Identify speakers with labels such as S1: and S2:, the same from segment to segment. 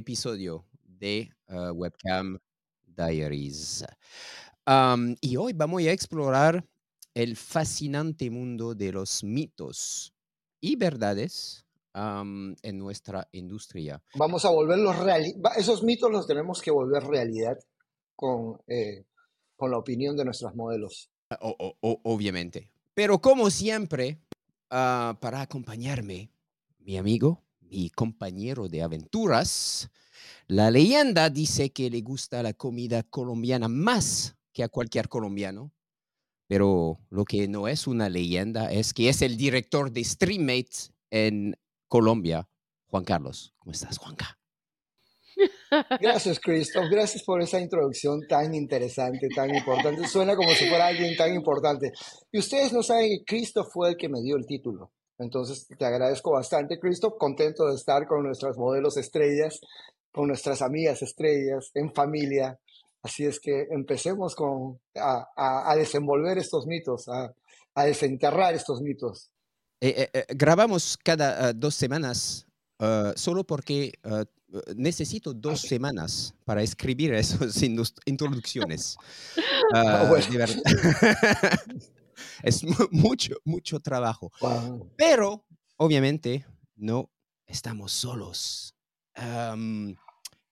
S1: episodio de uh, Webcam Diaries. Um, y hoy vamos a explorar el fascinante mundo de los mitos y verdades um, en nuestra industria.
S2: Vamos a volverlos realidad. Esos mitos los tenemos que volver realidad con, eh, con la opinión de nuestros modelos.
S1: O- o- o- obviamente. Pero como siempre, ah, para acompañarme, mi amigo, mi compañero de aventuras, la leyenda dice que le gusta la comida colombiana más que a cualquier colombiano. Pero lo que no es una leyenda es que es el director de Streammate en Colombia, Juan Carlos. ¿Cómo estás, Juanca?
S2: Gracias, Christoph. Gracias por esa introducción tan interesante, tan importante. Suena como si fuera alguien tan importante. Y ustedes no saben que Christoph fue el que me dio el título. Entonces, te agradezco bastante, Christoph. Contento de estar con nuestras modelos estrellas, con nuestras amigas estrellas, en familia. Así es que empecemos con, a, a- a desenvolver estos mitos, a, a desenterrar estos mitos.
S1: Eh, eh, eh, grabamos cada ah, dos semanas ah, solo porque eh, necesito dos semanas para escribir esas introducciones. Ah,
S2: bueno.
S1: de verdad. es mu- mucho, mucho trabajo.
S2: Wow.
S1: Pero, obviamente, no estamos solos.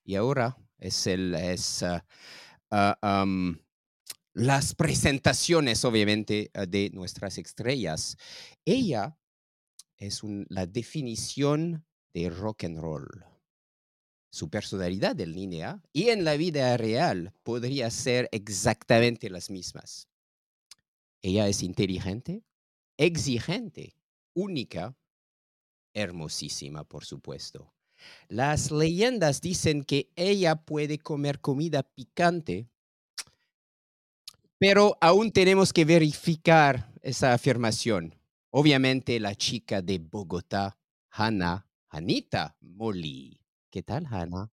S1: Y ahora es el es ah, ah, las presentaciones, obviamente, ah, de nuestras estrellas. Ella es un- la definición de rock and roll. Su personalidad en línea y en la vida real podría ser exactamente las mismas. Ella es inteligente, exigente, única, hermosísima, por supuesto. Las leyendas dicen que ella puede comer comida picante, pero aún tenemos que verificar esa afirmación. Obviamente la chica de Bogotá, Hannah, Hanita Molly. ¿Qué tal, Hannah?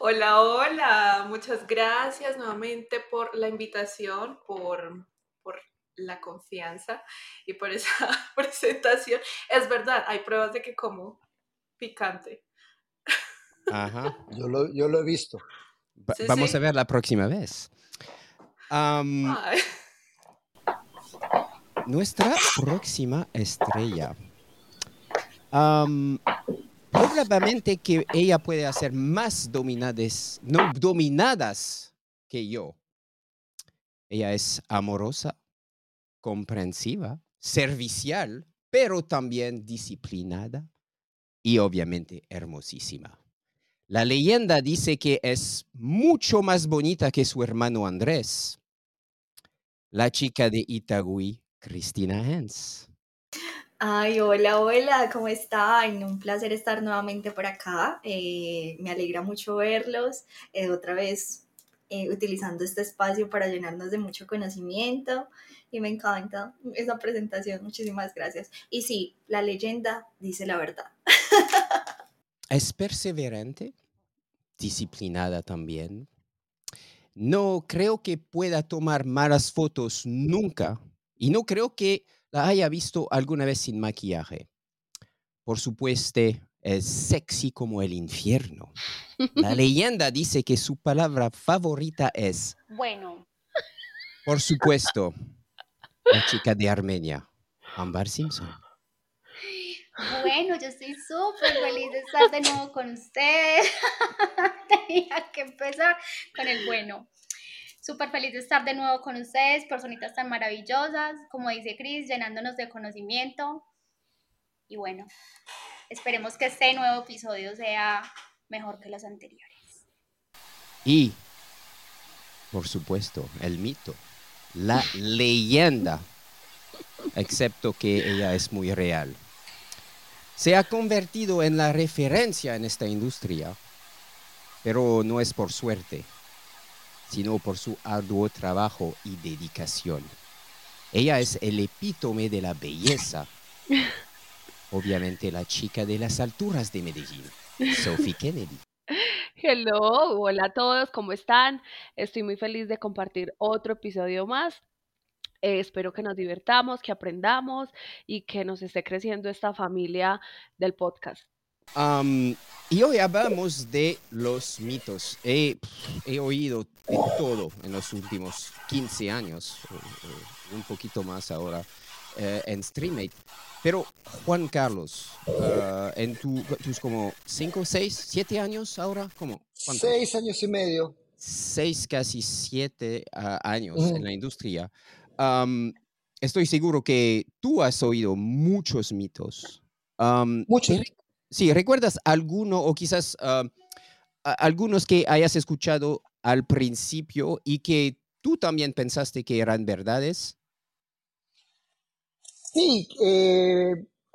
S3: Hola, hola. Muchas gracias nuevamente por la invitación, por, por la confianza y por esa presentación. Es verdad, hay pruebas de que como picante.
S1: Ajá.
S2: Yo lo, yo lo he visto.
S1: Va-
S3: Sí,
S1: Vamos
S3: sí.
S1: a ver la próxima vez. Nuestra próxima estrella. Probablemente que ella puede hacer más dominadas, no dominadas que yo. Ella es amorosa, comprensiva, servicial, pero también disciplinada y obviamente hermosísima. La leyenda dice que es mucho más bonita que su hermano Andrés, la chica de Itagüí, Cristina Hens.
S4: Ay, hola, hola, ¿cómo están? Un placer estar nuevamente por acá. eh, me alegra mucho verlos. eh, otra vez eh, utilizando este espacio para llenarnos de mucho conocimiento. Y me encanta esa presentación. Muchísimas gracias. Y sí, la leyenda dice la verdad.
S1: Es perseverante, disciplinada también. No creo que pueda tomar malas fotos nunca y no creo que la haya visto alguna vez sin maquillaje. Por supuesto, es sexy como el infierno. La leyenda dice que su palabra favorita es,
S5: Bueno,
S1: por supuesto, la chica de Armenia, Ambar Simpson.
S5: bueno, yo estoy súper feliz de estar de nuevo con ustedes. Tenía que empezar con el bueno. Súper feliz de estar de nuevo con ustedes, personitas tan maravillosas, como dice Cris, llenándonos de conocimiento. Y bueno, esperemos que este nuevo episodio sea mejor que los anteriores.
S1: Y, por supuesto, el mito, la leyenda, excepto que ella es muy real. Se ha convertido en la referencia en esta industria, pero no es por suerte, sino por su arduo trabajo y dedicación. Ella es el epítome de la belleza. Obviamente la chica de las alturas de Medellín, Sophie Kennedy.
S6: Hello, hola a todos, ¿cómo están? Estoy muy feliz de compartir otro episodio más. Eh, espero que nos divertamos, que aprendamos y que nos esté creciendo esta familia del podcast.
S1: Am, y hoy hablamos de los mitos. He, he oído de todo en los últimos 15 años, un poquito más ahora, eh, en StreamMate. Pero, Juan Carlos, ah, en tu- tus como 5, 6, 7 años ahora, ¿cómo? ¿Cuántos?
S2: Seis años y medio.
S1: seis, casi siete ah, años
S2: Ujú.
S1: en la industria, am, estoy seguro que tú has oído muchos mitos. Am,
S2: Muchos.
S1: ¿Te re- Sí, ¿recuerdas alguno o quizás am, a- algunos que hayas escuchado al principio y que tú también pensaste que eran verdades?
S2: Sí, eh,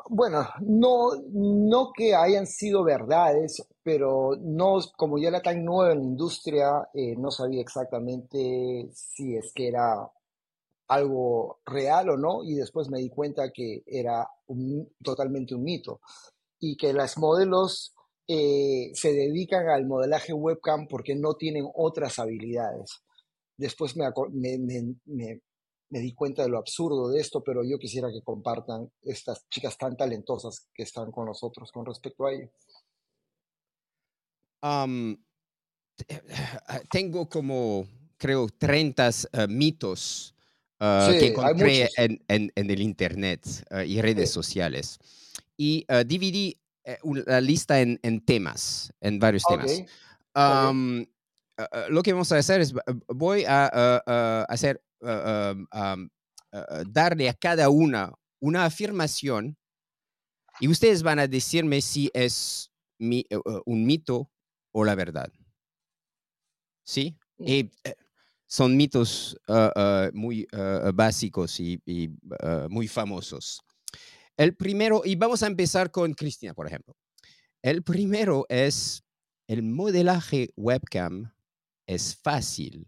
S2: bueno, no, no que hayan sido verdades, pero no, como yo era tan nuevo en la industria, eh, no sabía exactamente si es que era algo real o no, y después me di cuenta que era un- totalmente un mito y que las modelos eh, se dedican al modelaje webcam porque no tienen otras habilidades. Después me, me, me- me- di cuenta de lo absurdo de esto, pero yo quisiera que compartan estas chicas tan talentosas que están con nosotros con respecto a ello.
S1: Am, te- ah, tengo como, creo, 30 eh, mitos que
S2: Sí, hay
S1: encontré en, en- en el Internet ah, y redes
S2: Sí.
S1: sociales. Y ah, dividí eh, la lista en, en temas, en varios temas. Am, ah, ah, lo que vamos a hacer es, voy a ah, hacer, ah, darle a cada una una afirmación y ustedes van a decirme si es mi- un mito o la verdad. ¿Sí?
S2: Mm.
S1: Y, son mitos muy básicos y, y, muy famosos. El primero, y vamos a empezar con Cristina, por ejemplo. El primero es el modelaje webcam es fácil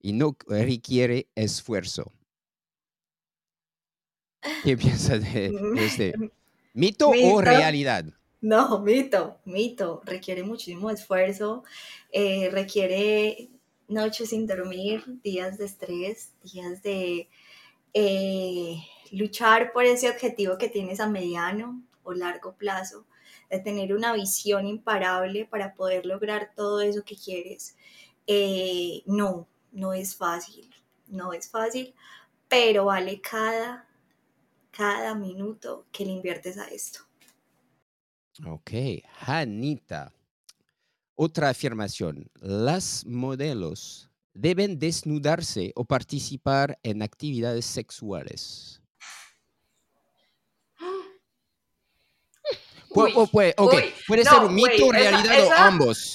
S1: y no requiere esfuerzo. ¿Qué piensas de, de este? ¿Mito o realidad?
S4: No, mito, mito. Requiere muchísimo esfuerzo, eh, requiere noches sin dormir, días de estrés, días de eh, luchar por ese objetivo que tienes a mediano o largo plazo, de tener una visión imparable para poder lograr todo eso que quieres. Eh, no, no es fácil, no es fácil, pero vale cada, cada minuto que le inviertes a esto.
S1: Ok, Janita. Otra afirmación. Las modelos deben desnudarse o participar en actividades sexuales.
S3: Uy,
S1: o puede, ok,
S3: uy,
S1: puede
S3: no,
S1: ser un mito,
S3: esa-
S1: realidad o ambos.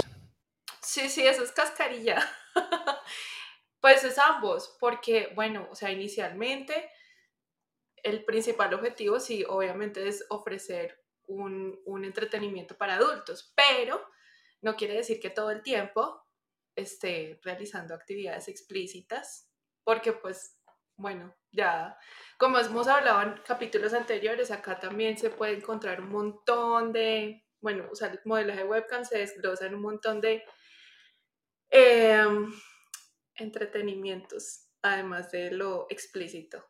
S3: Sí, sí, eso es cascarilla. Pues es ambos, porque, bueno, o sea, inicialmente el principal objetivo, sí, obviamente es ofrecer un, un entretenimiento para adultos, pero no quiere decir que todo el tiempo esté realizando actividades explícitas, porque pues, bueno, ya, como hemos hablado en capítulos anteriores, acá también se puede encontrar un montón de, bueno, o sea, el modelaje webcam se desglosa en un montón de em, entretenimientos, además de lo explícito.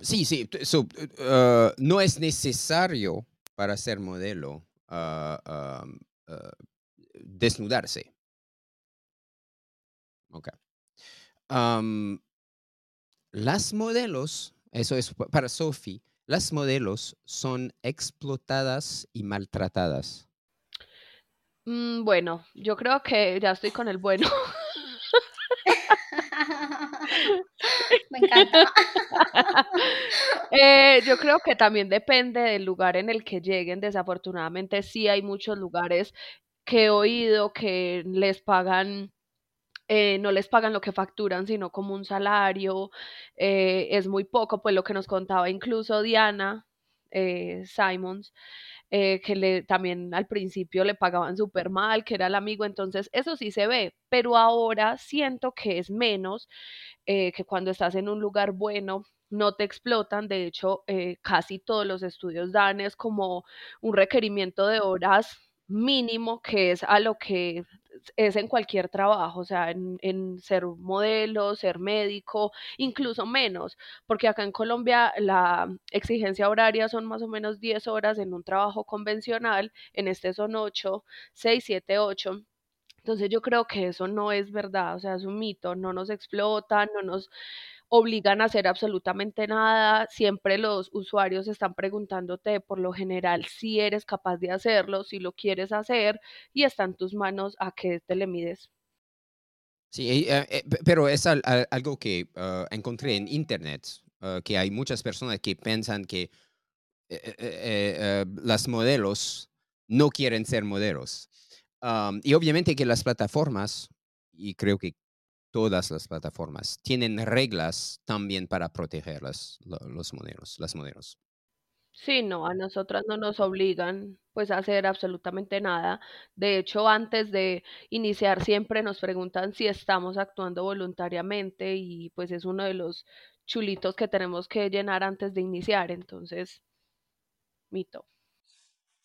S1: Sí, sí. uh, no es necesario para ser modelo uh, um, uh, desnudarse. Ok. Um, las modelos, eso es pa- para Sophie, las modelos son explotadas y maltratadas.
S6: Mm, bueno, yo creo que ya estoy con el bueno.
S5: Me encanta.
S6: Eh, yo creo que también depende del lugar en el que lleguen. Desafortunadamente, sí hay muchos lugares que he oído que les pagan, eh, no les pagan lo que facturan, sino como un salario. eh, es muy poco, pues lo que nos contaba incluso Diana eh, Simons, que le, también al principio le pagaban súper mal, que era el amigo, entonces eso sí se ve, pero ahora siento que es menos que cuando estás en un lugar bueno no te explotan, de hecho casi todos los estudios dan es como un requerimiento de horas mínimo que es a lo que es en cualquier trabajo, o sea, en, en, ser modelo, ser médico, incluso menos, porque acá en Colombia la exigencia horaria son más o menos 10 horas en un trabajo convencional, en este son 8, 6, 7, 8. Entonces yo creo que eso no es verdad, o sea, es un mito, no nos explotan, no nos obligan a hacer absolutamente nada, siempre los usuarios están preguntándote por lo general si eres capaz de hacerlo, si lo quieres hacer y está en tus manos a que te le mides.
S1: Sí, eh, eh, pero es al, al, algo que uh, encontré en Internet, uh, que hay muchas personas que piensan que eh, las modelos no quieren ser modelos. Um, y obviamente que las plataformas, y creo que todas las plataformas tienen reglas también para proteger las, los modelos, las modelos.
S6: Sí, no, a nosotras no nos obligan pues a hacer absolutamente nada. De hecho, antes de iniciar siempre nos preguntan si estamos actuando voluntariamente y pues es uno de los chulitos que tenemos que llenar antes de iniciar. Entonces, mito.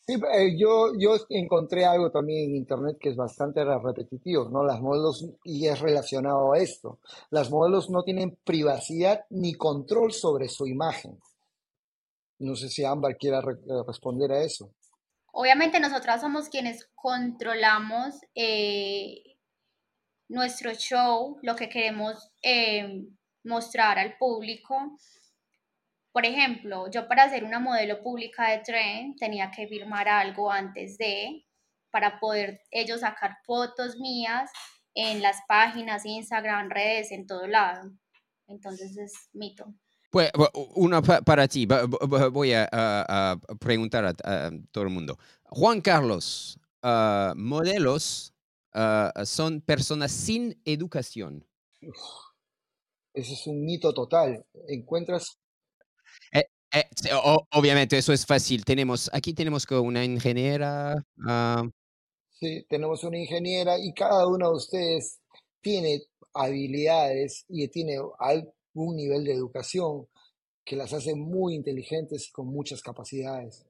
S2: Sí, eh, yo, yo encontré algo también en internet que es bastante repetitivo, ¿no? Las modelos, y es relacionado a esto, las modelos no tienen privacidad ni control sobre su imagen. No sé si Ámbar quiera eh, responder a eso.
S5: Obviamente nosotras somos quienes controlamos eh, nuestro show, lo que queremos mostrar al público por ejemplo, yo para ser una modelo pública de tren tenía que firmar algo antes de, para poder ellos sacar fotos mías en las páginas, Instagram, redes, en todo lado. Entonces es mito.
S1: Pues una para ti, voy a, preguntar a, todo el mundo. Juan Carlos, ah, modelos ah, son personas sin educación.
S2: Ese es un mito total. Encuentras
S1: eh, obviamente, eso es fácil. Tenemos, aquí tenemos una ingeniera. Uh...
S2: Sí, tenemos una ingeniera y cada uno de ustedes tiene habilidades y tiene algún nivel de educación que las hace muy inteligentes y con muchas capacidades.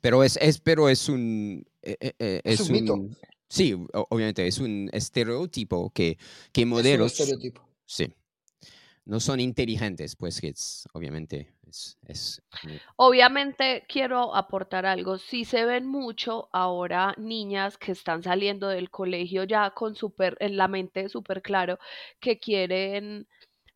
S1: Pero es, es, pero es un... Eh,
S2: eh, es, un, mito.
S1: Sí, obviamente, es un estereotipo que, que modelos...
S2: Es un estereotipo.
S1: Sí. No son inteligentes, pues es, obviamente es,
S6: Obviamente quiero aportar algo. Si se ven mucho ahora niñas que están saliendo del colegio ya con súper, en la mente súper claro que quieren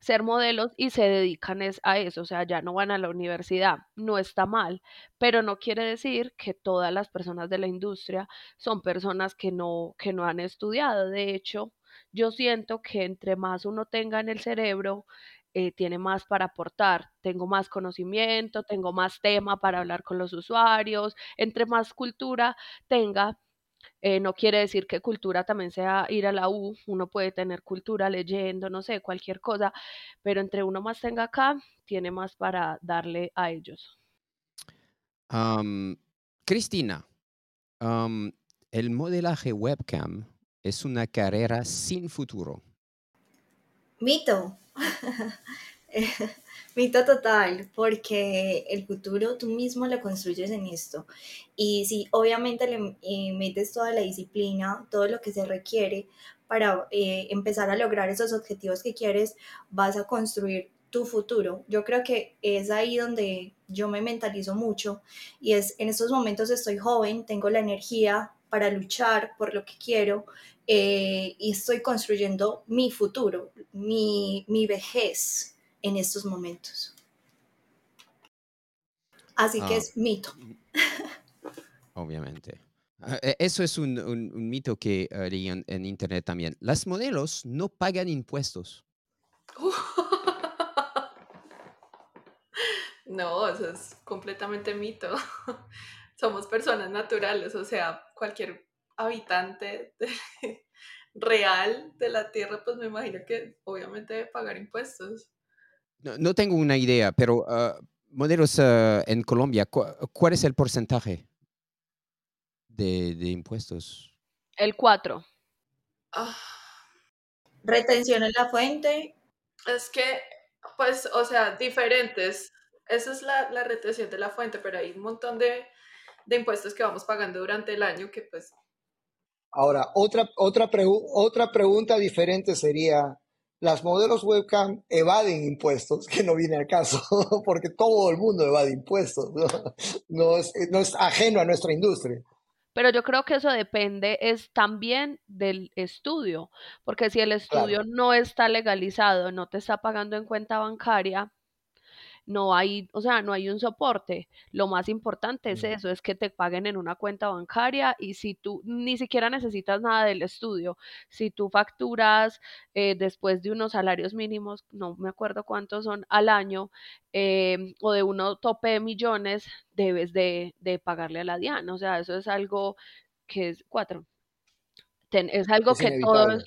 S6: ser modelos y se dedican a eso, o sea, ya no van a la universidad, no está mal, pero no quiere decir que todas las personas de la industria son personas que no, que no han estudiado. De hecho, yo siento que entre más uno tenga en el cerebro, eh, tiene más para aportar, tengo más conocimiento, tengo más tema para hablar con los usuarios, entre más cultura tenga, eh, no quiere decir que cultura también sea ir a la U, uno puede tener cultura leyendo, no sé, cualquier cosa, pero entre uno más tenga acá, tiene más para darle a ellos.
S1: Cristina, el modelaje webcam es una carrera sin futuro.
S4: Mito. Mito total, porque el futuro tú mismo lo construyes en esto. Y si obviamente le eh, metes toda la disciplina, todo lo que se requiere para eh, empezar a lograr esos objetivos que quieres, vas a construir tu futuro. Yo creo que es ahí donde yo me mentalizo mucho y es en estos momentos estoy joven, tengo la energía para luchar por lo que quiero eh, y estoy construyendo mi futuro, mi, mi, vejez en estos momentos. Así que ah, es mito.
S1: Obviamente. Ah, e, eso es un, un, mito que leí en, internet también. Las modelos no pagan impuestos.
S3: No, eso es completamente mito. Somos personas naturales, o sea, cualquier habitante real de la tierra, pues me imagino que obviamente debe pagar impuestos.
S1: No, tengo una idea, pero uh, modelos uh, en Colombia, ¿cuál es el porcentaje de, impuestos?
S6: El 4.
S4: Ah. Retención en la fuente.
S3: Es que, pues, o sea, diferentes. Esa es la, la retención de la fuente, pero hay un montón de, de impuestos que vamos pagando durante el año que pues
S2: Ahora, otra, otra, otra pregunta diferente sería, las modelos webcam evaden impuestos, que no viene al caso, porque todo el mundo evade impuestos, ¿no? es, no es ajeno a nuestra industria.
S6: Pero yo creo que eso depende es también del estudio, porque si el estudio no está legalizado, no te está pagando en cuenta bancaria, no hay, o sea, no hay un soporte. Lo más importante es eso, es que te paguen en una cuenta bancaria y si tú ni siquiera necesitas nada del estudio, si tú facturas eh, después de unos salarios mínimos, no me acuerdo cuántos son al año, em, o de uno tope de millones, debes de, de pagarle a la DIAN. O sea, eso es algo que es cuatro. es algo que todos...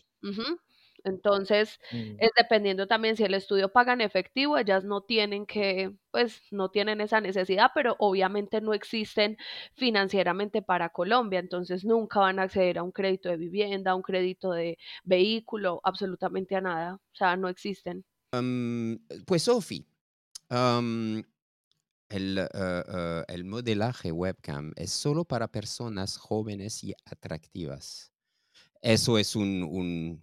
S6: Entonces, mm. es dependiendo también si el estudio paga en efectivo, ellas no tienen que, pues, no tienen esa necesidad, pero obviamente no existen financieramente para Colombia, entonces nunca van a acceder a un crédito de vivienda, a un crédito de vehículo, absolutamente a nada, o sea, no existen.
S1: pues, Sofi, el, eh, eh, el modelaje webcam es solo para personas jóvenes y atractivas. Eso es un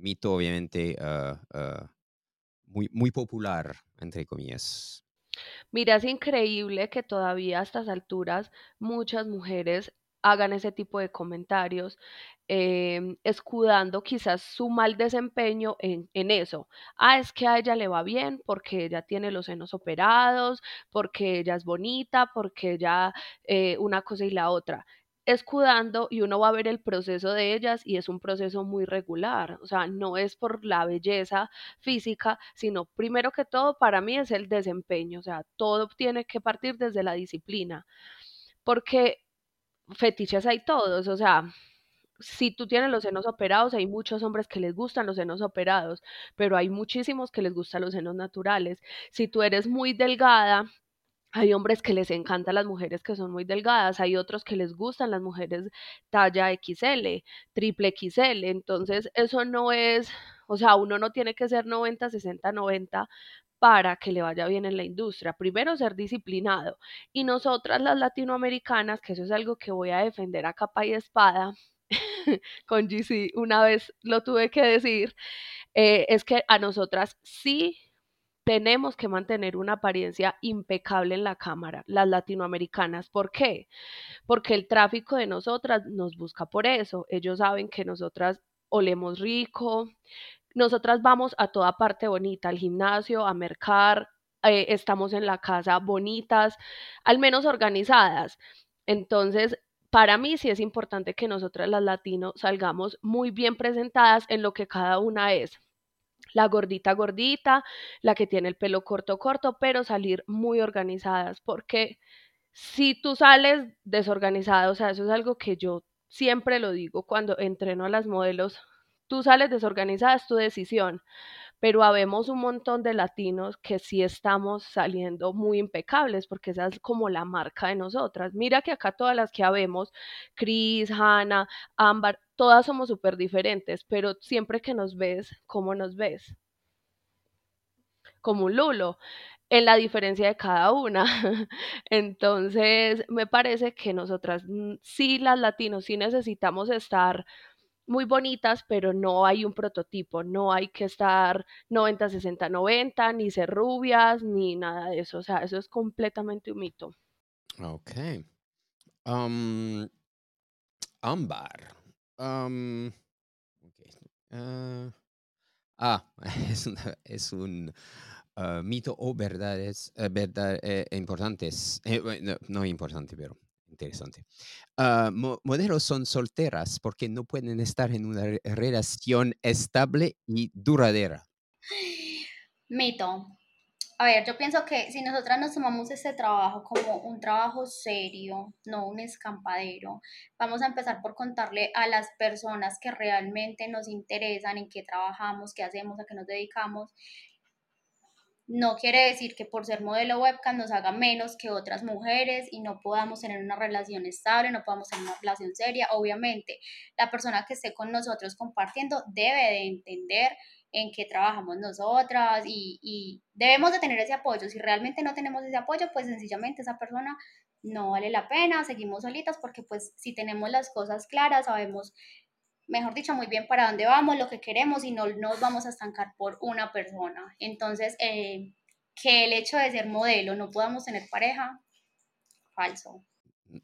S1: mito obviamente ah, ah, muy, muy popular, entre comillas.
S6: Mira, es increíble que todavía a estas alturas muchas mujeres hagan ese tipo de comentarios, em, escudando quizás su mal desempeño en, en, eso. Ah, es que a ella le va bien porque ella tiene los senos operados, porque ella es bonita, porque ella eh, una cosa y la otra escudando y uno va a ver el proceso de ellas y es un proceso muy regular, o sea, no es por la belleza física, sino primero que todo para mí es el desempeño, o sea, todo tiene que partir desde la disciplina, porque fetiches hay todos, o sea, si tú tienes los senos operados, hay muchos hombres que les gustan los senos operados, pero hay muchísimos que les gustan los senos naturales. Si tú eres muy delgada, hay hombres que les encantan las mujeres que son muy delgadas, hay otros que les gustan las mujeres talla XL, triple XL, entonces eso no es, o sea, uno no tiene que ser 90, 60, 90 para que le vaya bien en la industria. Primero ser disciplinado. Y nosotras las latinoamericanas, que eso es algo que voy a defender a capa y espada, con GC una vez lo tuve que decir, eh, es que a nosotras sí tenemos que mantener una apariencia impecable en la cámara, las latinoamericanas. ¿Por qué? Porque el tráfico de nosotras nos busca por eso. Ellos saben que nosotras olemos rico, nosotras vamos a toda parte bonita, al gimnasio, a mercar, eh, estamos en la casa bonitas, al menos organizadas. Entonces, para mí sí es importante que nosotras las latinos salgamos muy bien presentadas en lo que cada una es la gordita gordita, la que tiene el pelo corto corto, pero salir muy organizadas, porque si tú sales desorganizada, o sea, eso es algo que yo siempre lo digo cuando entreno a las modelos, tú sales desorganizada, es tu decisión, pero habemos un montón de latinos que sí estamos saliendo muy impecables, porque esa es como la marca de nosotras. Mira que acá todas las que habemos, Chris, Hannah, Ámbar, todas somos súper diferentes, pero siempre que nos ves, ¿cómo nos ves? Como un lulo, en la diferencia de cada una. Entonces, me parece que nosotras, mm, sí, las latinos, sí necesitamos estar muy bonitas, pero no hay un prototipo, no hay que estar 90, 60, 90, ni ser rubias, ni nada de eso. O sea, eso es completamente un mito.
S1: Ok. Um, ámbar. Um, ah, es, un uh, mito o verdades, uh, verdad, eh, importantes, eh, no, no, importante, pero interesante. Uh, modelos son solteras porque no pueden estar en una relación estable y duradera.
S5: Mito. A ver, yo pienso que si nosotras nos tomamos este trabajo como un trabajo serio, no un escampadero, vamos a empezar por contarle a las personas que realmente nos interesan, en qué trabajamos, qué hacemos, a qué nos dedicamos. No quiere decir que por ser modelo webcam nos haga menos que otras mujeres y no podamos tener una relación estable, no podamos tener una relación seria. Obviamente, la persona que esté con nosotros compartiendo debe de entender en qué trabajamos nosotras y, y debemos de tener ese apoyo. Si realmente no tenemos ese apoyo, pues sencillamente esa persona no vale la pena, seguimos solitas porque pues si tenemos las cosas claras, sabemos, mejor dicho, muy bien para dónde vamos, lo que queremos y no nos vamos a estancar por una persona. Entonces, eh, que el hecho de ser modelo no podamos tener pareja, falso.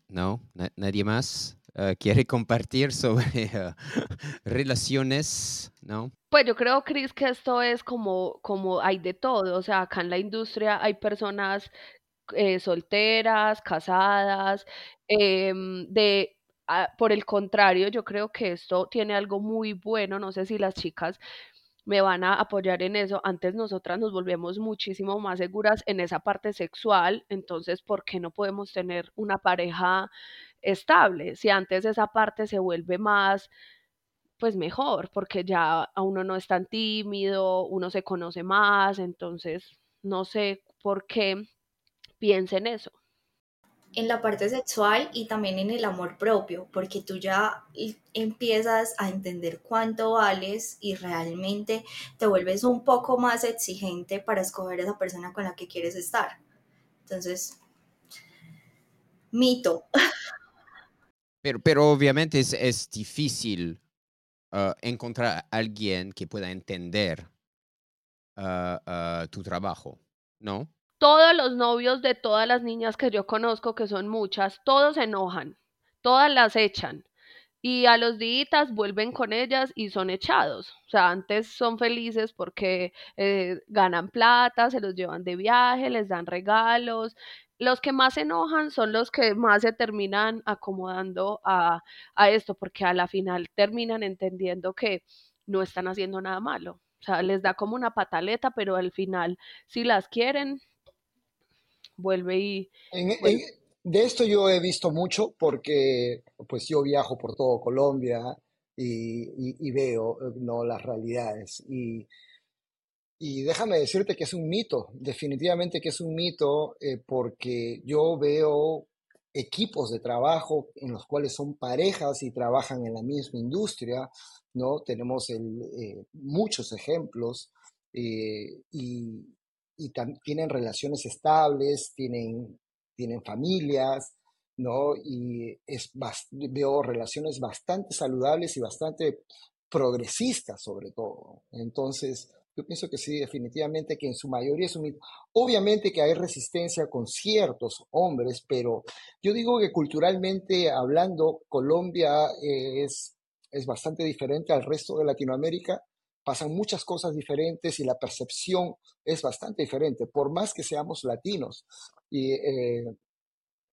S1: No, nadie más uh, quiere compartir sobre uh, relaciones, ¿no?
S6: Pues yo creo, Cris, que esto es como, como hay de todo. O sea, acá en la industria hay personas eh, solteras, casadas, em, de ah, por el contrario, yo creo que esto tiene algo muy bueno, no sé si las chicas me van a apoyar en eso. Antes nosotras nos volvemos muchísimo más seguras en esa parte sexual, entonces, ¿por qué no podemos tener una pareja estable? Si antes esa parte se vuelve más, pues mejor, porque ya a uno no es tan tímido, uno se conoce más, entonces, no sé por qué piensen eso
S4: en la parte sexual y también en el amor propio, porque tú ya empiezas a entender cuánto vales y realmente te vuelves un poco más exigente para escoger a esa persona con la que quieres estar. Entonces, mito.
S1: Pero, pero obviamente es, difícil uh, encontrar a alguien que pueda entender uh, uh, tu trabajo, ¿no?
S6: Todos los novios de todas las niñas que yo conozco, que son muchas, todos se enojan, todas las echan. Y a los días vuelven con ellas y son echados. O sea, antes son felices porque eh, ganan plata, se los llevan de viaje, les dan regalos. Los que más se enojan son los que más se terminan acomodando a, a esto, porque a la final terminan entendiendo que no están haciendo nada malo. O sea, les da como una pataleta, pero al final, si las quieren, vuelve y...
S2: de esto yo he visto mucho porque pues yo viajo por todo Colombia y, veo ¿no? las realidades. Y, y, déjame decirte que es un mito, definitivamente que es un mito eh, porque yo veo equipos de trabajo en los cuales son parejas y trabajan en la misma industria, ¿no? Tenemos el, eh, muchos ejemplos eh, y, y tienen relaciones estables, tienen, tienen familias, ¿no? Y es, veo relaciones bastante saludables y bastante progresistas sobre todo. Entonces, yo pienso que sí, definitivamente que en su mayoría es un Obviamente que hay resistencia con ciertos hombres, pero yo digo que culturalmente hablando, Colombia es, es bastante diferente al resto de Latinoamérica pasan muchas cosas diferentes y la percepción es bastante diferente, por más que seamos latinos. Y, eh,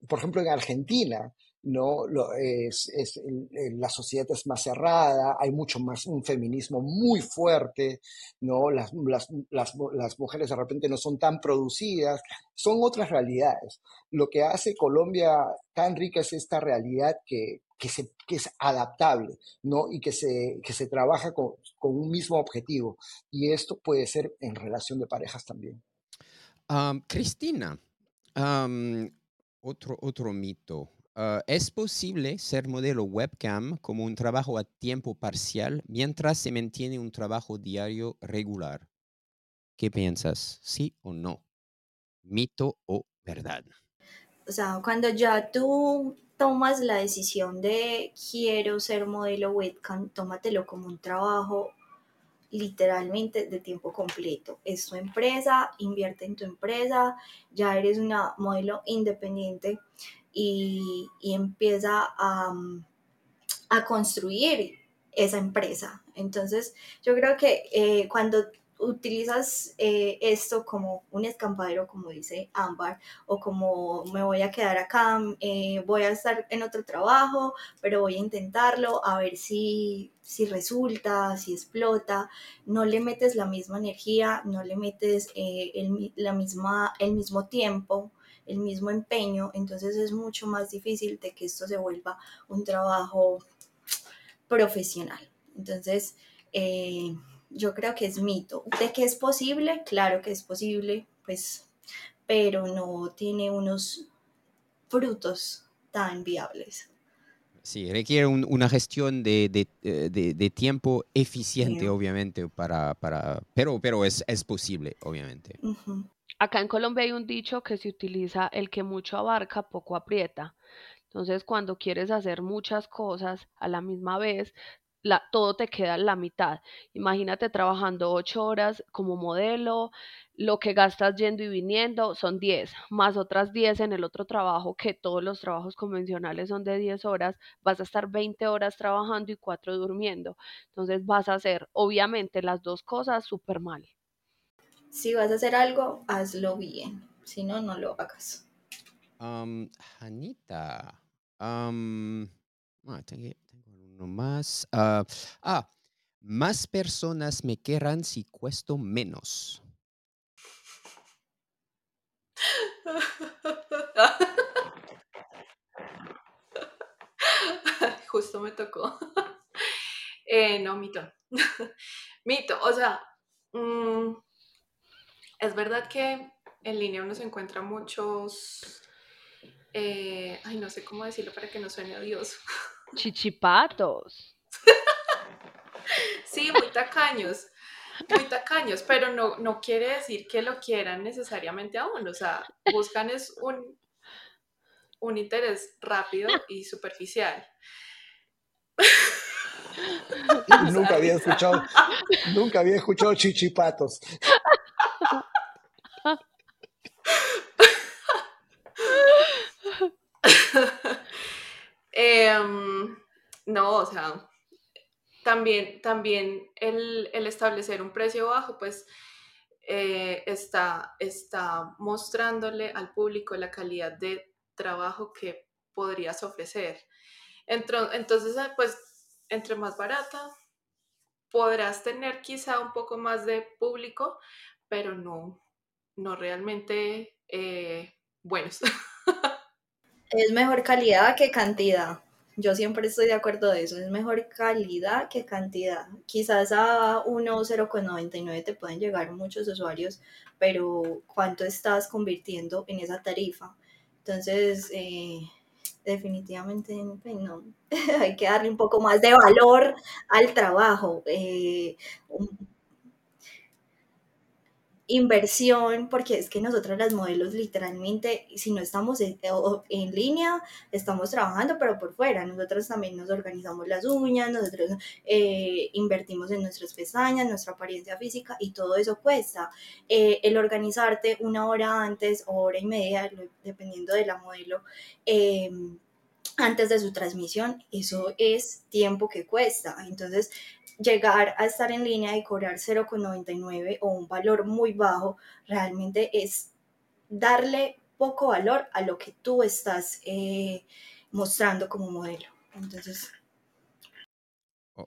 S2: por ejemplo, en Argentina, ¿no? la sociedad es más cerrada, hay mucho más un feminismo muy fuerte, ¿no? Las, las, las, las, mujeres de repente no son tan producidas, son otras realidades. Lo que hace Colombia tan rica es esta realidad que, que, se, que es adaptable, ¿no? Y que se, que se trabaja con, con un mismo objetivo. Y esto puede ser en relación de parejas también.
S1: Cristina, otro, otro mito. Ah, ¿Es posible ser modelo webcam como un trabajo a tiempo parcial mientras se mantiene un trabajo diario regular? ¿Qué piensas? ¿Sí o no? ¿Mito o verdad?
S4: O sea, cuando ya tú tomas la decisión de quiero ser modelo webcam, tómatelo como un trabajo literalmente de tiempo completo. Es tu empresa, invierte en tu empresa, ya eres una modelo independiente y, empieza a, a, construir esa empresa. Entonces, yo creo que eh, cuando utilizas eh, esto como un escampadero, como dice Ámbar, o como me voy a quedar acá, eh, voy a estar en otro trabajo, pero voy a intentarlo a ver si, si resulta, si explota, no le metes la misma energía, no le metes el, la misma, el mismo tiempo el mismo empeño, entonces es mucho más difícil de que esto se vuelva un trabajo profesional. Entonces, eh, yo creo que es mito. ¿De que es posible? Claro que es posible, pues, pero no tiene unos frutos tan viables.
S1: Sí, requiere una gestión de, de, tiempo eficiente, obviamente, para, para, pero, pero es, es posible, obviamente.
S6: Acá en Colombia hay un dicho que se utiliza, el que mucho abarca, poco aprieta. Entonces, cuando quieres hacer muchas cosas a la misma vez, todo te queda en la mitad. Imagínate trabajando ocho horas como modelo, lo que gastas yendo y viniendo son 10, más otras 10 en el otro trabajo, que todos los trabajos convencionales son de 10 horas, vas a estar 20 horas trabajando y 4 durmiendo. Entonces vas a hacer, obviamente, las dos cosas súper mal.
S4: Si vas a hacer algo, hazlo bien, si no, no lo hagas.
S1: Um, Anita, um, más. ah, ah más personas me querrán si cuesto menos.
S3: Justo me tocó. Eh, no, mito. mito, o sea, mm, es verdad que en línea uno se encuentra muchos, eh, ay, no sé cómo decirlo para que no suene odioso.
S6: Chichipatos.
S3: sí, muy tacaños muy tacaños, pero no, no quiere decir que lo quieran necesariamente a uno, o sea, buscan es un, un interés rápido y superficial.
S2: nunca había escuchado, nunca había escuchado chichipatos.
S3: Em, no, o sea, también, también el, establecer un precio bajo, pues eh, está, está mostrándole al público la calidad de trabajo que podrías ofrecer. Entonces, ah, pues, entre más barata, podrás tener quizá un poco más de público, pero no, no realmente eh, buenos.
S4: Es mejor calidad que cantidad. Yo siempre estoy de acuerdo de eso, es mejor calidad que cantidad. Quizás a 1.099 te pueden llegar muchos usuarios, pero ¿cuánto estás convirtiendo en esa tarifa? Entonces, eh, definitivamente pues, no, hay que darle un poco más de valor al trabajo. Eh, inversión, porque es que nosotros las modelos literalmente, si no estamos en, línea, estamos trabajando, pero por fuera, nosotros también nos organizamos las uñas, nosotros eh, invertimos en nuestras pestañas, nuestra apariencia física y todo eso cuesta. Eh, el organizarte una hora antes o hora y media, dependiendo de la modelo, em, antes de su transmisión, eso es tiempo que cuesta. Entonces, llegar a estar en línea y cobrar 0,99 o un valor muy bajo, realmente es darle poco valor a lo que tú estás eh, mostrando como modelo. Entonces...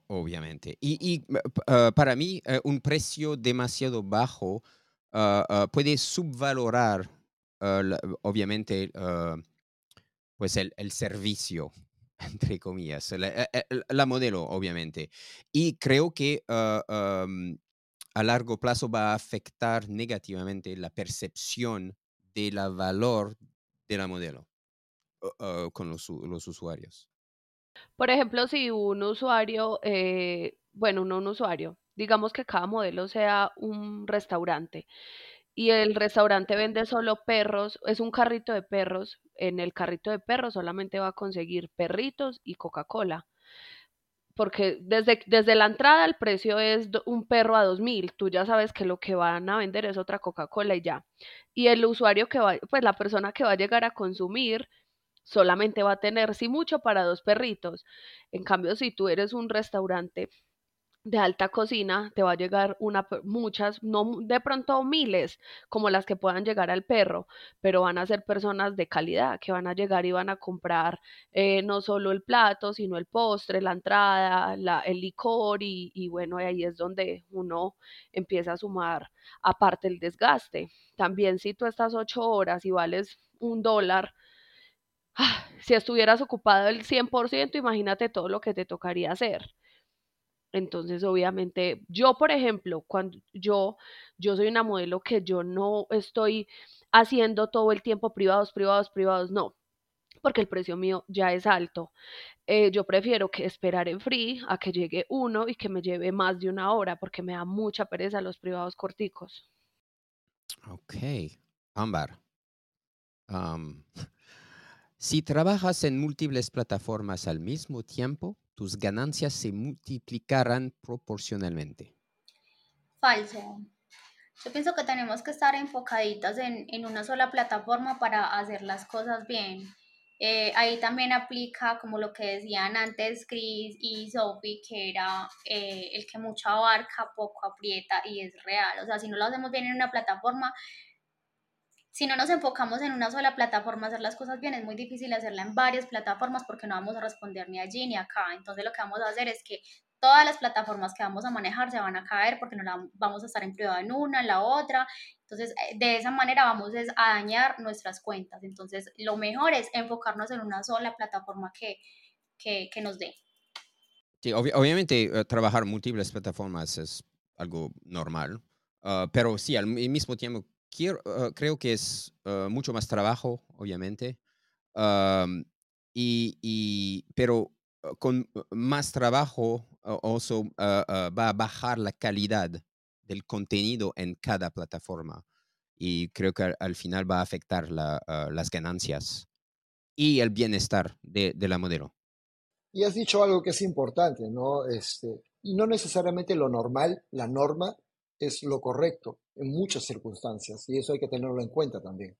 S1: Obviamente. Y, ah, para mí, eh, un precio demasiado bajo puede subvalorar, obviamente, pues el servicio entre comillas, la, eh, eh, modelo, obviamente. Y creo que ah, a largo plazo va a afectar negativamente la percepción de la valor de la modelo ah, con los, usuarios.
S6: Por ejemplo, si un usuario, eh, bueno, no un usuario, digamos que cada modelo sea un restaurante y el restaurante vende solo perros, es un carrito de perros, en el carrito de perros solamente va a conseguir perritos y Coca-Cola. Porque desde, desde la entrada el precio es un perro a dos mil, tú ya sabes que lo que van a vender es otra Coca-Cola y ya. Y el usuario que va, pues la persona que va a llegar a consumir solamente va a tener, si mucho, para dos perritos. En cambio, si tú eres un restaurante de alta cocina te va a llegar una, muchas, no de pronto miles, como las que puedan llegar al perro, pero van a ser personas de calidad que van a llegar y van a comprar eh, no solo el plato, sino el postre, la entrada, la, el licor y, y bueno, ahí es donde uno empieza a sumar aparte el desgaste. También si tú estás ocho horas y vales un dólar, si estuvieras ocupado el 100%, imagínate todo lo que te tocaría hacer. Entonces, obviamente, yo, por ejemplo, cuando yo, yo soy una modelo que yo no estoy haciendo todo el tiempo privados, privados, privados, no. porque el precio mío ya es alto. Eh, yo prefiero que esperar en free a que llegue uno y que me lleve más de una hora porque me da mucha pereza los privados corticos.
S1: Ok, Ámbar. si trabajas en múltiples plataformas al mismo tiempo, tus ganancias se multiplicarán proporcionalmente.
S5: Falso. Yo pienso que tenemos que estar enfocaditas en, en una sola plataforma para hacer las cosas bien. Eh, ahí también aplica como lo que decían antes Chris y Sophie, que era eh, el que mucho abarca, poco aprieta y es real. O sea, si no lo hacemos bien en una plataforma, si no nos enfocamos en una sola plataforma hacer las cosas bien, es muy difícil hacerla en varias plataformas porque no vamos a responder ni allí ni acá. Entonces lo que vamos a hacer es que todas las plataformas que vamos a manejar se van a caer porque no la, vamos a estar en privado en una, en la otra. Entonces, eh, de esa manera vamos a dañar nuestras cuentas. Entonces, lo mejor es enfocarnos en una sola plataforma que, que, que nos dé.
S1: Sí, obviamente eh, trabajar múltiples plataformas es algo normal, ah, pero sí, al mismo tiempo quiero, ah, creo que es ah, mucho más trabajo, obviamente, y, y, pero con más trabajo also, va a bajar la calidad del contenido en cada plataforma y creo que al, final va a afectar las ganancias y el bienestar de, la modelo.
S2: Y has dicho algo que es importante, ¿no? Este, y no necesariamente lo normal, la norma, es lo correcto en muchas circunstancias y eso hay que tenerlo en cuenta también.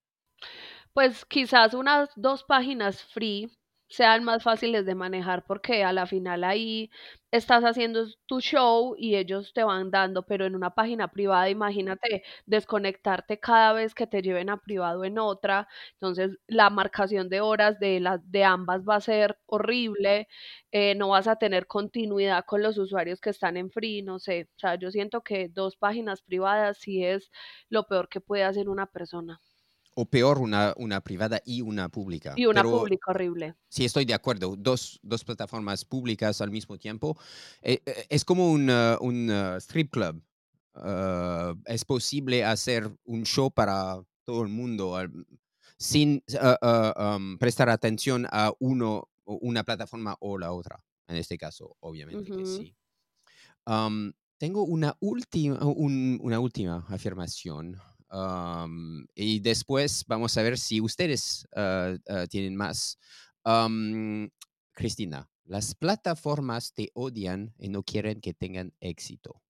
S6: Pues quizás unas dos páginas free sean más fáciles de manejar porque a la final ahí estás haciendo tu show y ellos te van dando, pero en una página privada, imagínate desconectarte cada vez que te lleven a privado en otra, entonces la marcación de horas de, las de ambas va a ser horrible, eh, no vas a tener continuidad con los usuarios que están en free, no sé, o sea, yo siento que dos páginas privadas sí es lo peor que puede hacer una persona
S1: o peor, una, una privada y una pública.
S6: Y una pública horrible.
S1: Sí, estoy de acuerdo. Dos, dos plataformas públicas al mismo tiempo. Eh, eh, es como un, uh, un uh, strip club. Uh, es posible hacer un show para todo el mundo sin um, prestar atención a uno, una plataforma o la otra. En este caso, obviamente que sí. Um, tengo una última, una última afirmación y después vamos a ver si ustedes ah, ah, tienen más. Cristina, las plataformas te odian y no quieren que tengan éxito.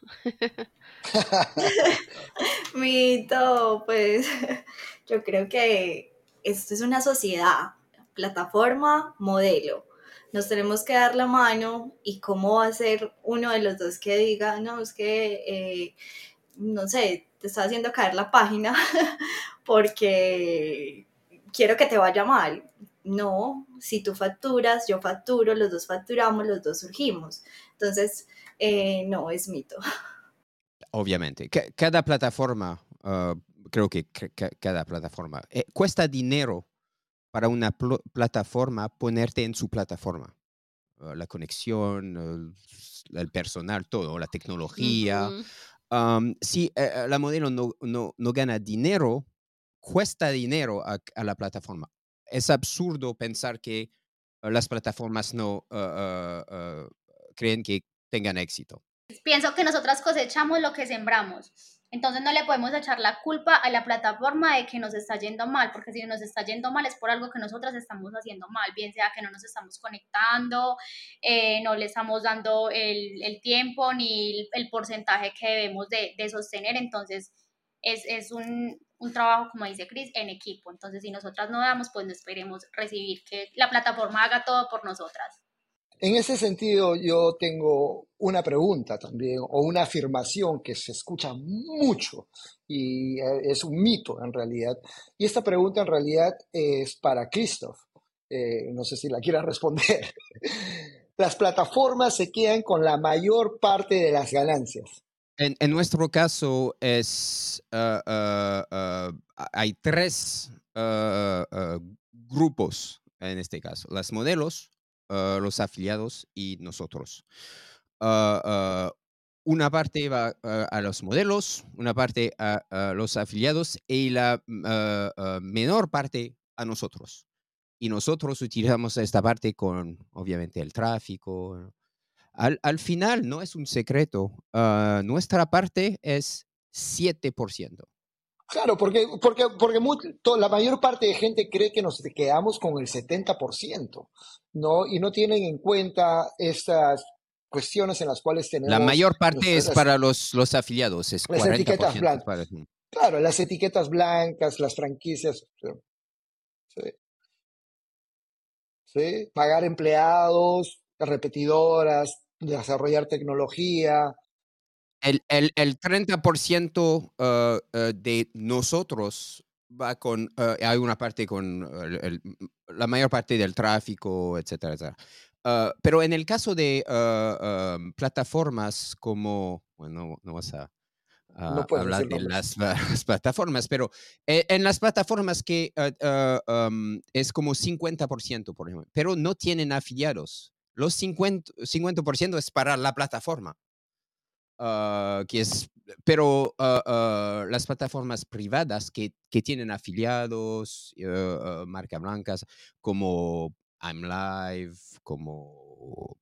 S4: Mito, pues yo creo que esto es una sociedad, plataforma, modelo. Nos tenemos que dar la mano y cómo va a ser uno de los dos que diga, no, es que, eh, no sé, te está haciendo caer la página porque quiero que te vaya mal. No, si tú facturas, yo facturo, los dos facturamos, los dos surgimos. Entonces, eh, no, es mito.
S1: Obviamente, cada plataforma, ah, creo que cada plataforma, eh, cuesta dinero para una plataforma ponerte en su plataforma. Ah, la conexión, el, personal, todo, la tecnología si eh, eh, la modelo no, no, no, gana dinero, cuesta dinero a, la plataforma. Es absurdo pensar que las plataformas no ah, creen que tengan éxito.
S5: Pienso que nosotras cosechamos lo que sembramos. Entonces no le podemos echar la culpa a la plataforma de que nos está yendo mal, porque si nos está yendo mal es por algo que nosotras estamos haciendo mal, bien sea que no nos estamos conectando, eh, no le estamos dando el, el tiempo ni el, porcentaje que debemos de, de sostener. Entonces es, es un, un, trabajo, como dice Cris, en equipo. Entonces si nosotras no damos, pues no esperemos recibir que la plataforma haga todo por nosotras.
S2: En ese sentido, yo tengo una pregunta también, o una afirmación que se escucha mucho y eh, es un mito en realidad. Y esta pregunta en realidad es para Christoph. Eh, no sé si la quiera responder. Las plataformas se quedan con la mayor parte de las ganancias.
S1: En, nuestro caso es, ah, hay tres grupos en este caso. Las modelos, Ah, los afiliados y nosotros. Ah, una parte va a los modelos, una parte a, los afiliados y la menor parte a nosotros. y nosotros utilizamos esta parte con, obviamente, el tráfico. Al, al final, no es un secreto, nuestra parte es 7%.
S2: Claro, porque, porque, porque la mayor parte de gente cree que nos quedamos con el 70%, ¿no? Y no tienen en cuenta estas cuestiones en las cuales tenemos...
S1: La mayor parte es para los, los afiliados, es las etiquetas
S2: blancas. Claro, las etiquetas blancas, las franquicias. Sí. ¿Sí? Pagar empleados, repetidoras, desarrollar tecnología,
S1: el, el, el 30% uh, uh, de nosotros va con, uh, hay una parte con el, la mayor parte del tráfico, etcétera, etcétera. pero en el caso de um, plataformas como, bueno, no vas a, hablar de las, las, plataformas, pero eh, en las plataformas que um, es como 50%, por ejemplo, pero no tienen afiliados. Los 50%, 50 es para la plataforma. Ah, que es, pero ah, las plataformas privadas que, que tienen afiliados, marcas blancas, como I'm Live, como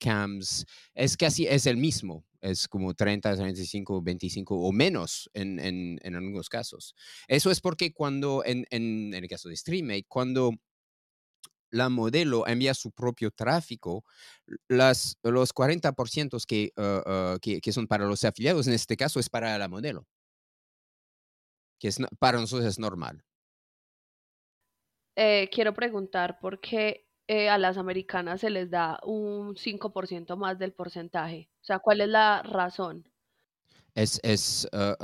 S1: Cams, es casi es el mismo, es como 30, 35, 25 o menos en, en, en algunos casos. Eso es porque cuando, en, en, en el caso de StreamMate, cuando la modelo envía su propio tráfico, las, los 40% que, ah, ah, que, que, son para los afiliados, en este caso es para la modelo, que es, para nosotros es normal.
S6: Eh, quiero preguntar por qué eh, a las americanas se les da un 5% más del porcentaje. O sea, ¿cuál es la razón?
S1: Es, es uh,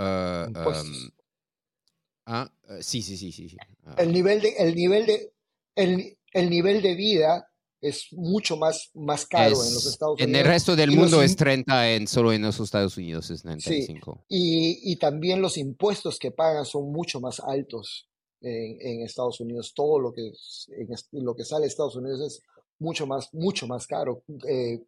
S1: ah, sí, sí, sí, sí.
S2: El nivel de, el nivel de, el, el nivel de vida es mucho más, más caro en los Estados Unidos.
S1: En el resto del mundo es 30, en, solo en los Estados Unidos es 95.
S2: y, y, también los impuestos que pagan son mucho más altos en, en Estados Unidos. Todo lo que, en, lo que sale de Estados Unidos es mucho más, mucho más caro. Eh,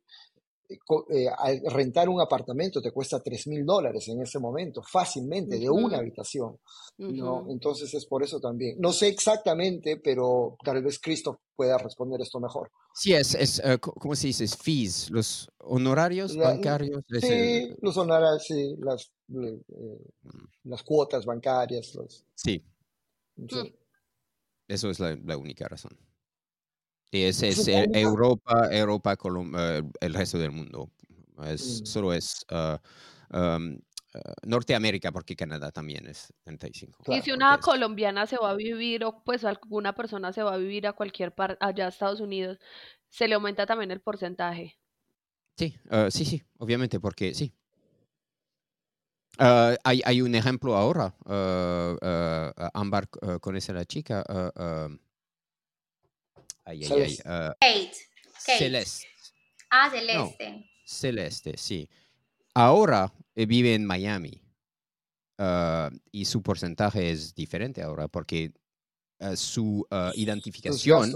S2: eh, rentar un apartamento te cuesta 3 mil dólares en ese momento, fácilmente, de una habitación. ¿no? Entonces es por eso también. No sé exactamente, pero tal vez Cristo pueda responder esto mejor.
S1: Sí, es, es uh, ¿cómo se dice? Fees, los honorarios bancarios.
S2: Sí, los honorarios, sí, las, eh, mm. las cuotas bancarias. Los,
S1: sí. sí. Eso es la, la única razón. Y ese es e, Europa, Europa, Colombia, el resto del mundo. Es, mm. Solo es uh, um, uh, Norteamérica, porque Canadá también es 35.
S6: y si una colombiana se va a vivir, o pues alguna persona se va a vivir a cualquier parte, allá a Estados Unidos, ¿se le aumenta también el porcentaje?
S1: Sí, uh, sí, sí, obviamente, porque sí. hay, hay un ejemplo ahora, Ámbar conoce a la chica, Ay, ay,
S5: ay. Kate.
S1: Celeste.
S5: Ah, Celeste.
S1: Celeste, sí. Ahora eh, vive en Miami. Ah, y su porcentaje es diferente ahora porque ah, su ah, identificación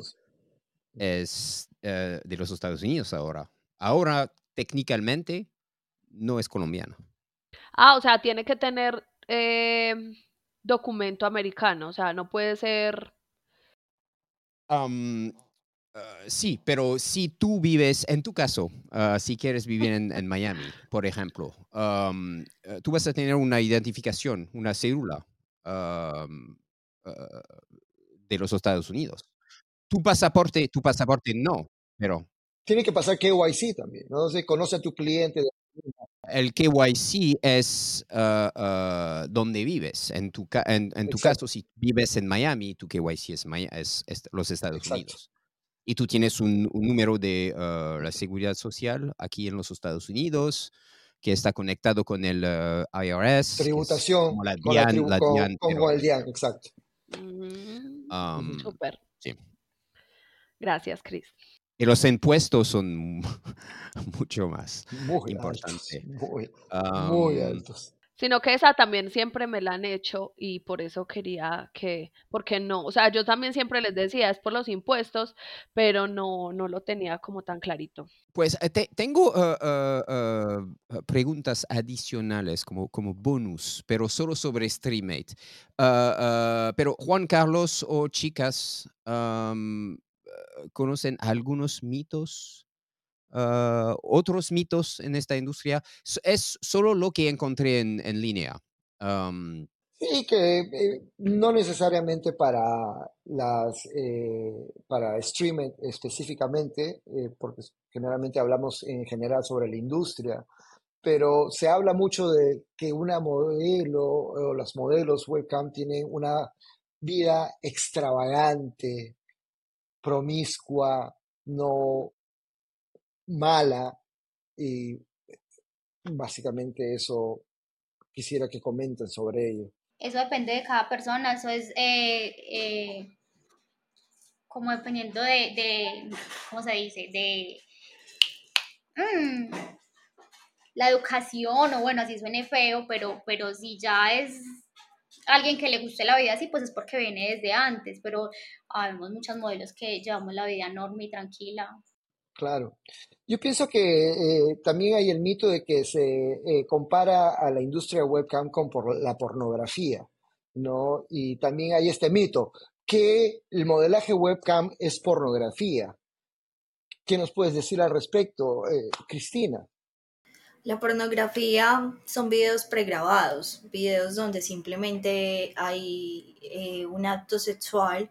S1: es de los Estados Unidos ahora. Ahora, técnicamente, no es colombiana.
S6: Ah, o sea, tiene que tener eh, documento americano, o sea, no puede ser
S1: Um, sí, pero si tú vives, en tu caso, ah, si quieres vivir en, Miami, por ejemplo, um, eh, tú vas a tener una identificación, una cédula ah, de los Estados Unidos. Tu pasaporte, tu pasaporte no, pero...
S2: Tiene que pasar KYC también, ¿no? Se conoce a tu cliente.
S1: El KYC es uh, donde vives. En tu, en, tu caso, si vives en Miami, tu KYC es, es, los Estados Unidos. Y tú tienes un, número de la seguridad social aquí en los Estados Unidos que está conectado con el IRS.
S2: Tributación.
S1: Como la DIAN.
S2: La como, el DIAN, exacto.
S6: Mm, Súper.
S1: Sí.
S6: Gracias, Chris.
S1: Y los impuestos son mucho más importantes.
S2: muy, muy altos.
S6: sino que esa también siempre me la han hecho y por eso quería que, porque no, o sea, yo también siempre les decía, es por los impuestos, pero no, no lo tenía como tan clarito.
S1: Pues eh, tengo uh, uh, uh, preguntas adicionales como, como bonus, pero solo sobre StreamMate. pero Juan Carlos o chicas, um, ¿conocen algunos mitos Ah, otros mitos en esta industria. Es solo lo que encontré en, en línea.
S2: sí, que eh, no necesariamente para las eh, para streaming específicamente, eh, porque generalmente hablamos en general sobre la industria, pero se habla mucho de que una modelo o los modelos webcam tienen una vida extravagante, promiscua, no mala y básicamente eso quisiera que comenten sobre ello.
S5: Eso depende de cada persona, eso es eh, eh, como dependiendo de, ¿cómo se dice? De mm, la educación, o bueno, así suene feo, pero, pero si ya es alguien que le guste la vida así, pues es porque viene desde antes, pero habemos muchos modelos que llevamos la vida enorme y tranquila.
S2: Claro. Yo pienso que eh, también hay el mito de que se eh, compara a la industria webcam con por la pornografía, ¿no? Y también hay este mito que el modelaje webcam es pornografía. ¿Qué nos puedes decir al respecto, eh, Cristina?
S4: La pornografía son videos pregrabados, videos donde simplemente hay un acto sexual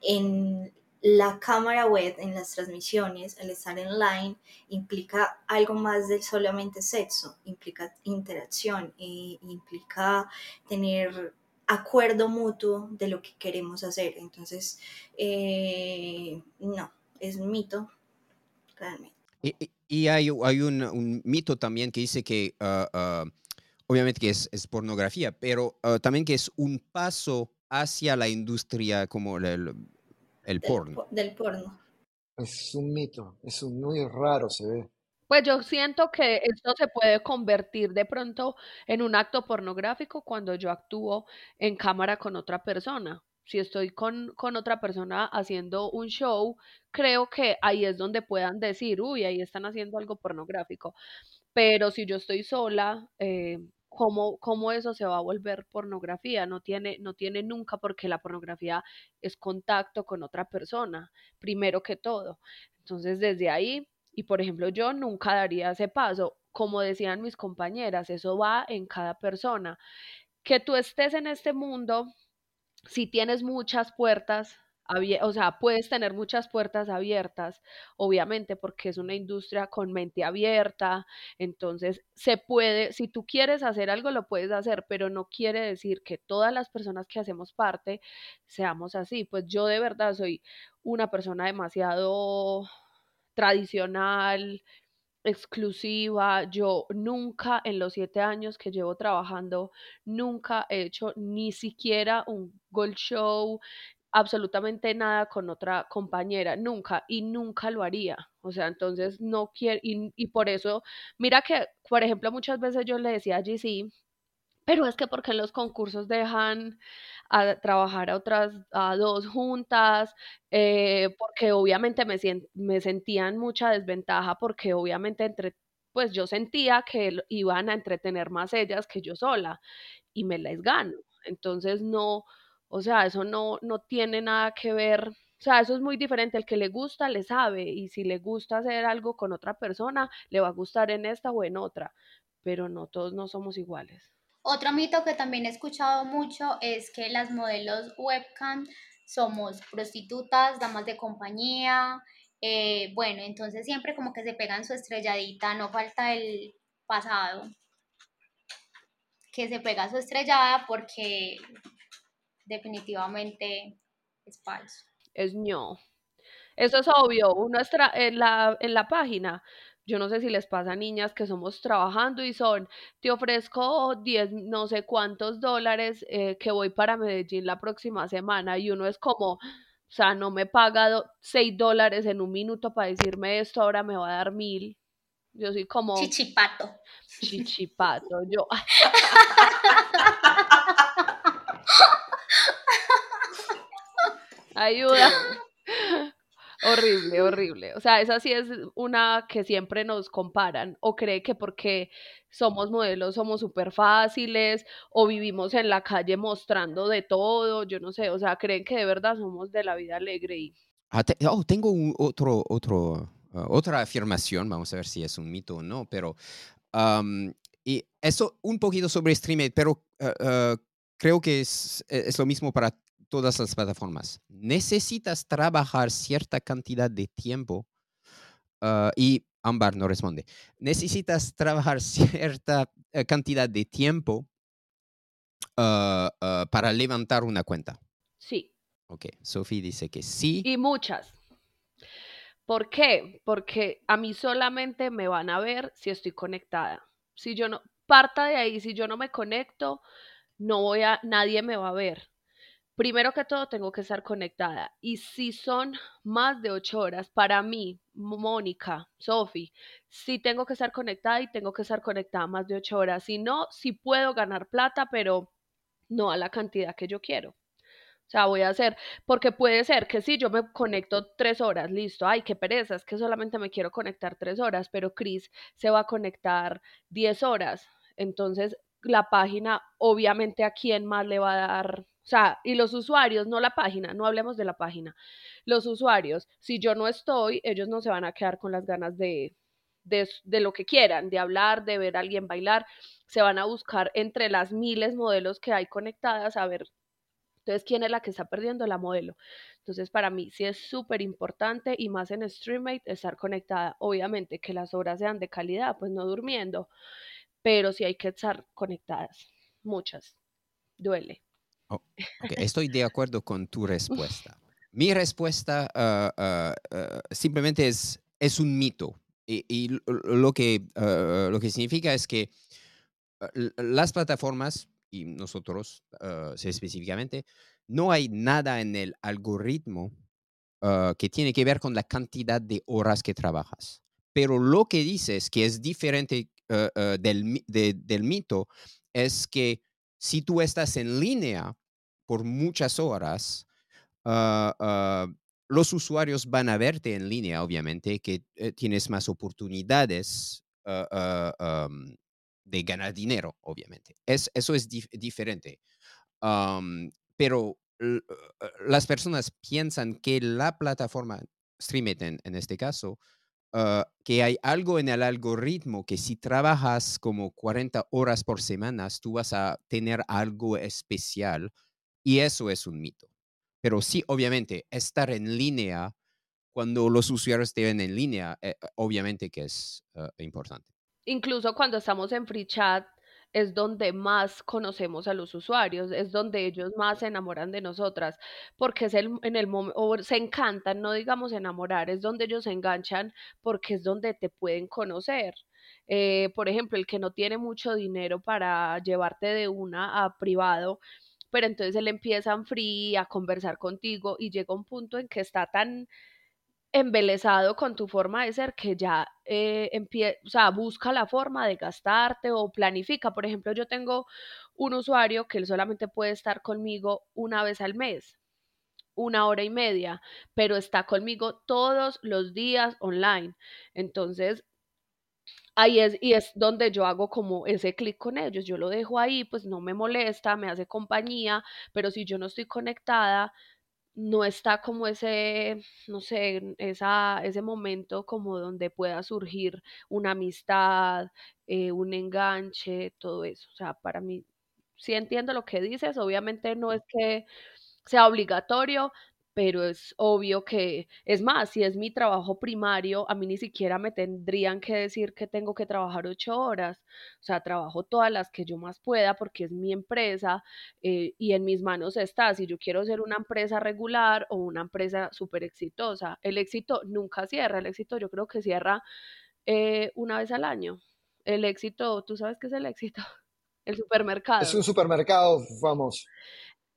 S4: en la cámara web en las transmisiones, al estar online, implica algo más de solamente sexo, implica interacción, e implica tener acuerdo mutuo de lo que queremos hacer. Entonces, eh, no, es mito, realmente.
S1: Y, hay, hay un, mito también que dice que, ah, ah, obviamente que es, pornografía, pero ah, también que es un paso hacia la industria como el, el porno.
S4: Del porno.
S2: Es un mito, es un muy raro, se ve.
S6: Pues yo siento que esto se puede convertir de pronto en un acto pornográfico cuando yo actúo en cámara con otra persona. Si estoy con, con otra persona haciendo un show, creo que ahí es donde puedan decir, uy, ahí están haciendo algo pornográfico. Pero si yo estoy sola, eh, cómo, cómo eso se va a volver pornografía. No tiene, no tiene nunca porque la pornografía es contacto con otra persona, primero que todo. Entonces, desde ahí, y por ejemplo, yo nunca daría ese paso. Como decían mis compañeras, eso va en cada persona. Que tú estés en este mundo, si tienes muchas puertas, o sea, puedes tener muchas puertas abiertas, obviamente, porque es una industria con mente abierta, entonces se puede, si tú quieres hacer algo, lo puedes hacer, pero no quiere decir que todas las personas que hacemos parte seamos así. Pues yo de verdad soy una persona demasiado tradicional, exclusiva. Yo nunca en los siete años que llevo trabajando, nunca he hecho ni siquiera un gold show, absolutamente nada con otra compañera, nunca, y nunca lo haría. O sea, entonces no quiero, y, por eso, mira que, por ejemplo, muchas veces yo le decía a GC, pero es que porque en los concursos dejan a trabajar a otras, a dos juntas, eh, porque obviamente me, me sentían mucha desventaja, porque obviamente entre, pues yo sentía que iban a entretener más ellas que yo sola, y me las gano. Entonces no, o sea, eso no, no tiene nada que ver, o sea, eso es muy diferente. El que le gusta, le sabe, y si le gusta hacer algo con otra persona, le va a gustar en esta o en otra, pero no todos no somos iguales.
S5: Otro mito que también he escuchado mucho es que las modelos webcam somos prostitutas, damas de compañía, eh, bueno, entonces siempre como que se pegan su estrelladita, no falta el pasado que se pega su estrellada porque definitivamente es falso.
S6: Es no. Eso es obvio. Uno en, la, en la página, yo no sé si les pasa a niñas que somos trabajando y son, te ofrezco 10, no sé cuántos dólares eh, que voy para Medellín la próxima semana y uno es como, o sea, no me paga 6 dólares en un minuto para decirme esto, ahora me va a dar mil. Yo soy como
S5: Chichipato.
S6: chichipato. Yo, ayuda. Horrible, horrible. O sea, esa sí es una que siempre nos comparan o cree que porque somos modelos somos súper fáciles o vivimos en la calle mostrando de todo, yo no sé, o sea, creen que de verdad somos de la vida alegre y
S1: Ah, te- oh, tengo un otro, otro, ah, otra afirmación, vamos a ver si es un mito o no, pero am, y eso un poquito sobre Streamate, pero ah, ah, creo que es, e- es lo mismo para todas las plataformas. Necesitas trabajar cierta cantidad de tiempo ah, y Ámbar no responde. Necesitas trabajar cierta eh, cantidad de tiempo ah, ah, para levantar una cuenta.
S6: sí.
S1: Ok, Sophie dice que sí.
S6: Y muchas. ¿Por qué? Porque a mí solamente me van a ver si estoy conectada. Si yo no, parta de ahí, si yo no me conecto, no voy a, nadie me va a ver. Primero que todo, tengo que estar conectada. Y si son más de ocho horas, para mí, Mónica, Sofi, sí tengo que estar conectada y tengo que estar conectada más de ocho horas. Si no, sí puedo ganar plata, pero no a la cantidad que yo quiero. O sea, voy a hacer, porque puede ser que si yo me conecto tres horas, listo, ay, qué pereza, es que solamente me quiero conectar tres horas, pero Chris se va a conectar diez horas. Entonces, la página, obviamente, ¿a quién más le va a dar? O sea, y los usuarios, no la página, no hablemos de la página. Los usuarios, si yo no estoy, ellos no se van a quedar con las ganas de, de, de lo que quieran, de hablar, de ver a alguien bailar. Se van a buscar entre las miles modelos que hay conectadas a ver entonces, ¿quién es la que está perdiendo? La modelo. Entonces, para mí sí es súper importante y más en StreamMate estar conectada. Obviamente que las horas sean de calidad, pues no durmiendo, pero sí hay que estar conectadas. Muchas. Duele.
S1: Ok, estoy de acuerdo con tu respuesta. Mi respuesta ah, ah, ah, simplemente es, es un mito. Y, y lo- que, lo que significa es que las plataformas, y nosotros específicamente, no hay nada en el algoritmo que tiene que ver con la cantidad de horas que trabajas. Pero lo que dices que es diferente del, de- del mito es que si tú estás en línea por muchas horas, ah, ah, los usuarios van a verte en línea, obviamente, que eh, tienes más oportunidades ah, de ganar dinero, obviamente. Es, eso es dif- diferente. Pero eh, las personas piensan que la plataforma, Streamit en este caso, ah, que hay algo en el algoritmo que si trabajas como 40 horas por semana, tú vas a tener algo especial y eso es un mito. Pero sí, obviamente, estar en línea cuando los usuarios te ven en línea, eh, obviamente que es ah, importante.
S6: Incluso cuando estamos en Free Chat es donde más conocemos a los usuarios, es donde ellos más se enamoran de nosotras, porque es el, en el o se encantan, no digamos enamorar, es donde ellos se enganchan porque es donde te pueden conocer. Eh, por ejemplo, el que no tiene mucho dinero para llevarte de una a privado, pero entonces él empieza en free a conversar contigo y llega un punto en que está tan embelesado con tu forma de ser que ya eh, busca la forma de gastarte o planifica. Por ejemplo, yo tengo un usuario que él solamente puede estar conmigo una vez al mes, una hora y media, pero está conmigo todos los días online. Entonces, ahí es, y es donde yo hago como ese clic con ellos. Yo lo dejo ahí, pues no me molesta, me hace compañía, pero si yo no estoy conectada, no está como ese, no sé, esa, ese momento como donde pueda surgir una amistad, eh, un enganche, todo eso. O sea, para mí, sí entiendo lo que dices, obviamente no es que sea obligatorio, pero es obvio que, es más, si es mi trabajo primario, a mí ni siquiera me tendrían que decir que tengo que trabajar ocho horas, o sea, trabajo todas las que yo más pueda porque es mi empresa eh, y en mis manos está si yo quiero ser una empresa regular o una empresa súper exitosa. El éxito nunca cierra, el éxito yo creo que cierra eh, una vez al año. El éxito, ¿tú sabes qué es el éxito? El
S2: Es
S6: supermercado.
S2: un supermercado, vamos.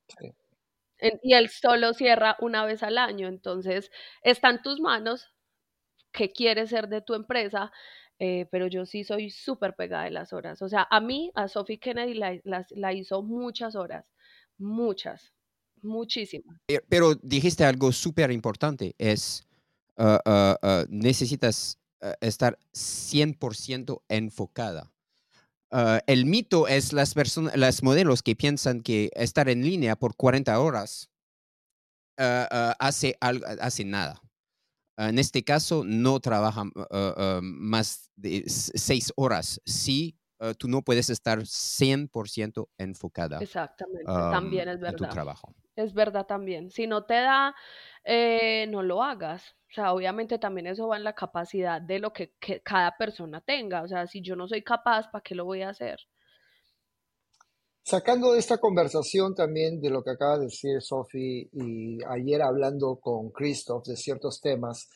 S2: Sí.
S6: Y él solo cierra una vez al año. Entonces, está en tus manos qué quieres ser de tu empresa eh, pero yo sí soy súper pegada de las horas. O sea, a mí, a Sophie Kennedy la, la hizo muchas horas, muchas, muchísimas.
S1: Pero dijiste algo súper importante, es uh, uh, uh, necesitas estar 100% enfocada. El mito es las personas, las modelos que piensan que estar en línea por 40 horas hace, hace nada. En este caso, no trabajan más de seis horas. Sí, tú no puedes estar 100% enfocada.
S6: Exactamente, también es verdad.
S1: En tu trabajo.
S6: Es verdad también. Si no te da, eh, no lo hagas. O sea, obviamente también eso va en la capacidad de lo que, cada persona tenga. O sea, si yo no soy capaz, ¿para qué lo voy a hacer?
S2: Sacando de esta conversación también de lo que acaba de decir Sophie y ayer hablando con Christoph de ciertos temas,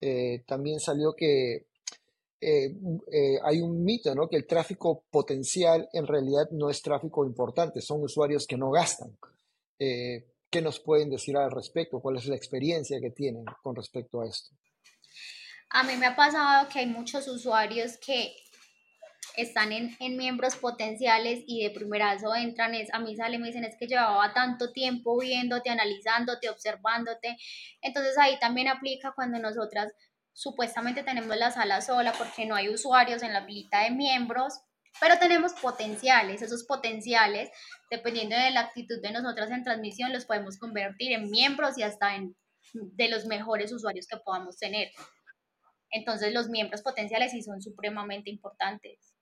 S2: eh, también salió que eh, hay un mito, ¿no? Que el tráfico potencial en realidad no es tráfico importante, son usuarios que no gastan. Eh, ¿Qué nos pueden decir al respecto? ¿Cuál es la experiencia que tienen con respecto a esto?
S5: A mí me ha pasado que hay muchos usuarios que están en, en, miembros potenciales y de primerazo entran, es, a mí sale, me dicen, es que llevaba tanto tiempo viéndote, analizándote, observándote. Entonces ahí también aplica cuando nosotras supuestamente tenemos la sala sola porque no hay usuarios en la lista de miembros, pero tenemos potenciales, esos potenciales, dependiendo de la actitud de nosotras en transmisión, los podemos convertir en miembros y hasta en de los mejores usuarios que podamos tener. Entonces los miembros potenciales sí son supremamente importantes.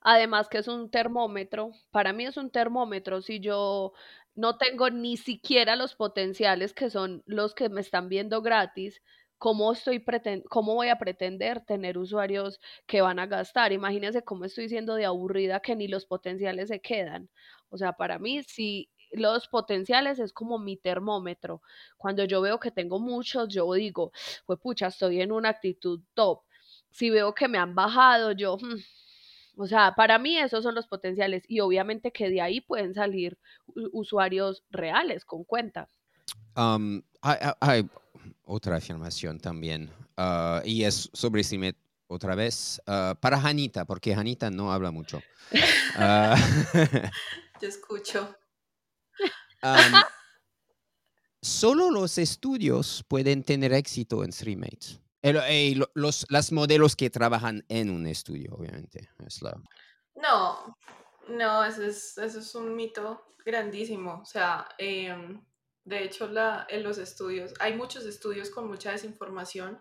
S6: Además que es un termómetro, para mí es un termómetro, si yo no tengo ni siquiera los potenciales que son los que me están viendo gratis, ¿cómo, estoy ¿cómo voy a pretender tener usuarios que van a gastar? Imagínense cómo estoy siendo de aburrida que ni los potenciales se quedan. O sea, para mí, si los potenciales es como mi termómetro. Cuando yo veo que tengo muchos, yo digo, pues pucha, estoy en una actitud top. Si veo que me han bajado, yo, hmm, o sea, para mí esos son los potenciales y obviamente que de ahí pueden salir usuarios reales con cuenta.
S1: Otra afirmación también, ah, y es sobre Simet otra vez, ah, para Janita, porque Janita no habla mucho.
S3: Ah, Yo escucho.
S1: solo los estudios pueden tener éxito en StreamMates. los las modelos que trabajan en un estudio, obviamente. Es la...
S3: No, no, eso es, eso es un mito grandísimo. O sea, eh, de hecho, la, en los estudios, hay muchos estudios con mucha desinformación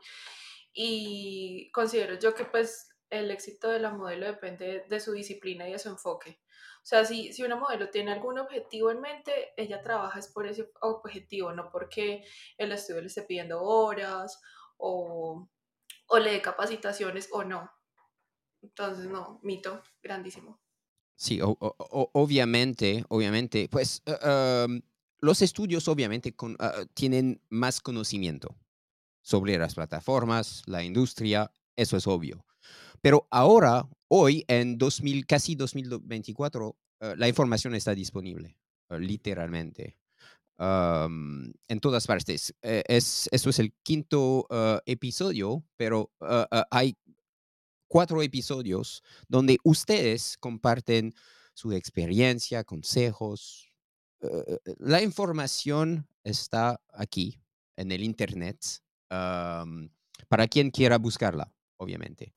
S3: y considero yo que pues el éxito de la modelo depende de su disciplina y de su enfoque. O sea, si, si una modelo tiene algún objetivo en mente, ella trabaja es por ese objetivo, no porque el estudio le esté pidiendo horas o, o le dé capacitaciones o no. Entonces, no, mito grandísimo.
S1: Sí, obviamente, obviamente, pues uh, los estudios obviamente ah, tienen más conocimiento sobre las plataformas, la industria, eso es obvio. Pero ahora, hoy, en 2000, casi 2024, ah, la información está disponible, ah, literalmente. en todas partes. E, es, eso es el quinto episodio, pero hay cuatro episodios donde ustedes comparten su experiencia, consejos, eh, la información está aquí en el Internet para quien quiera buscarla, obviamente.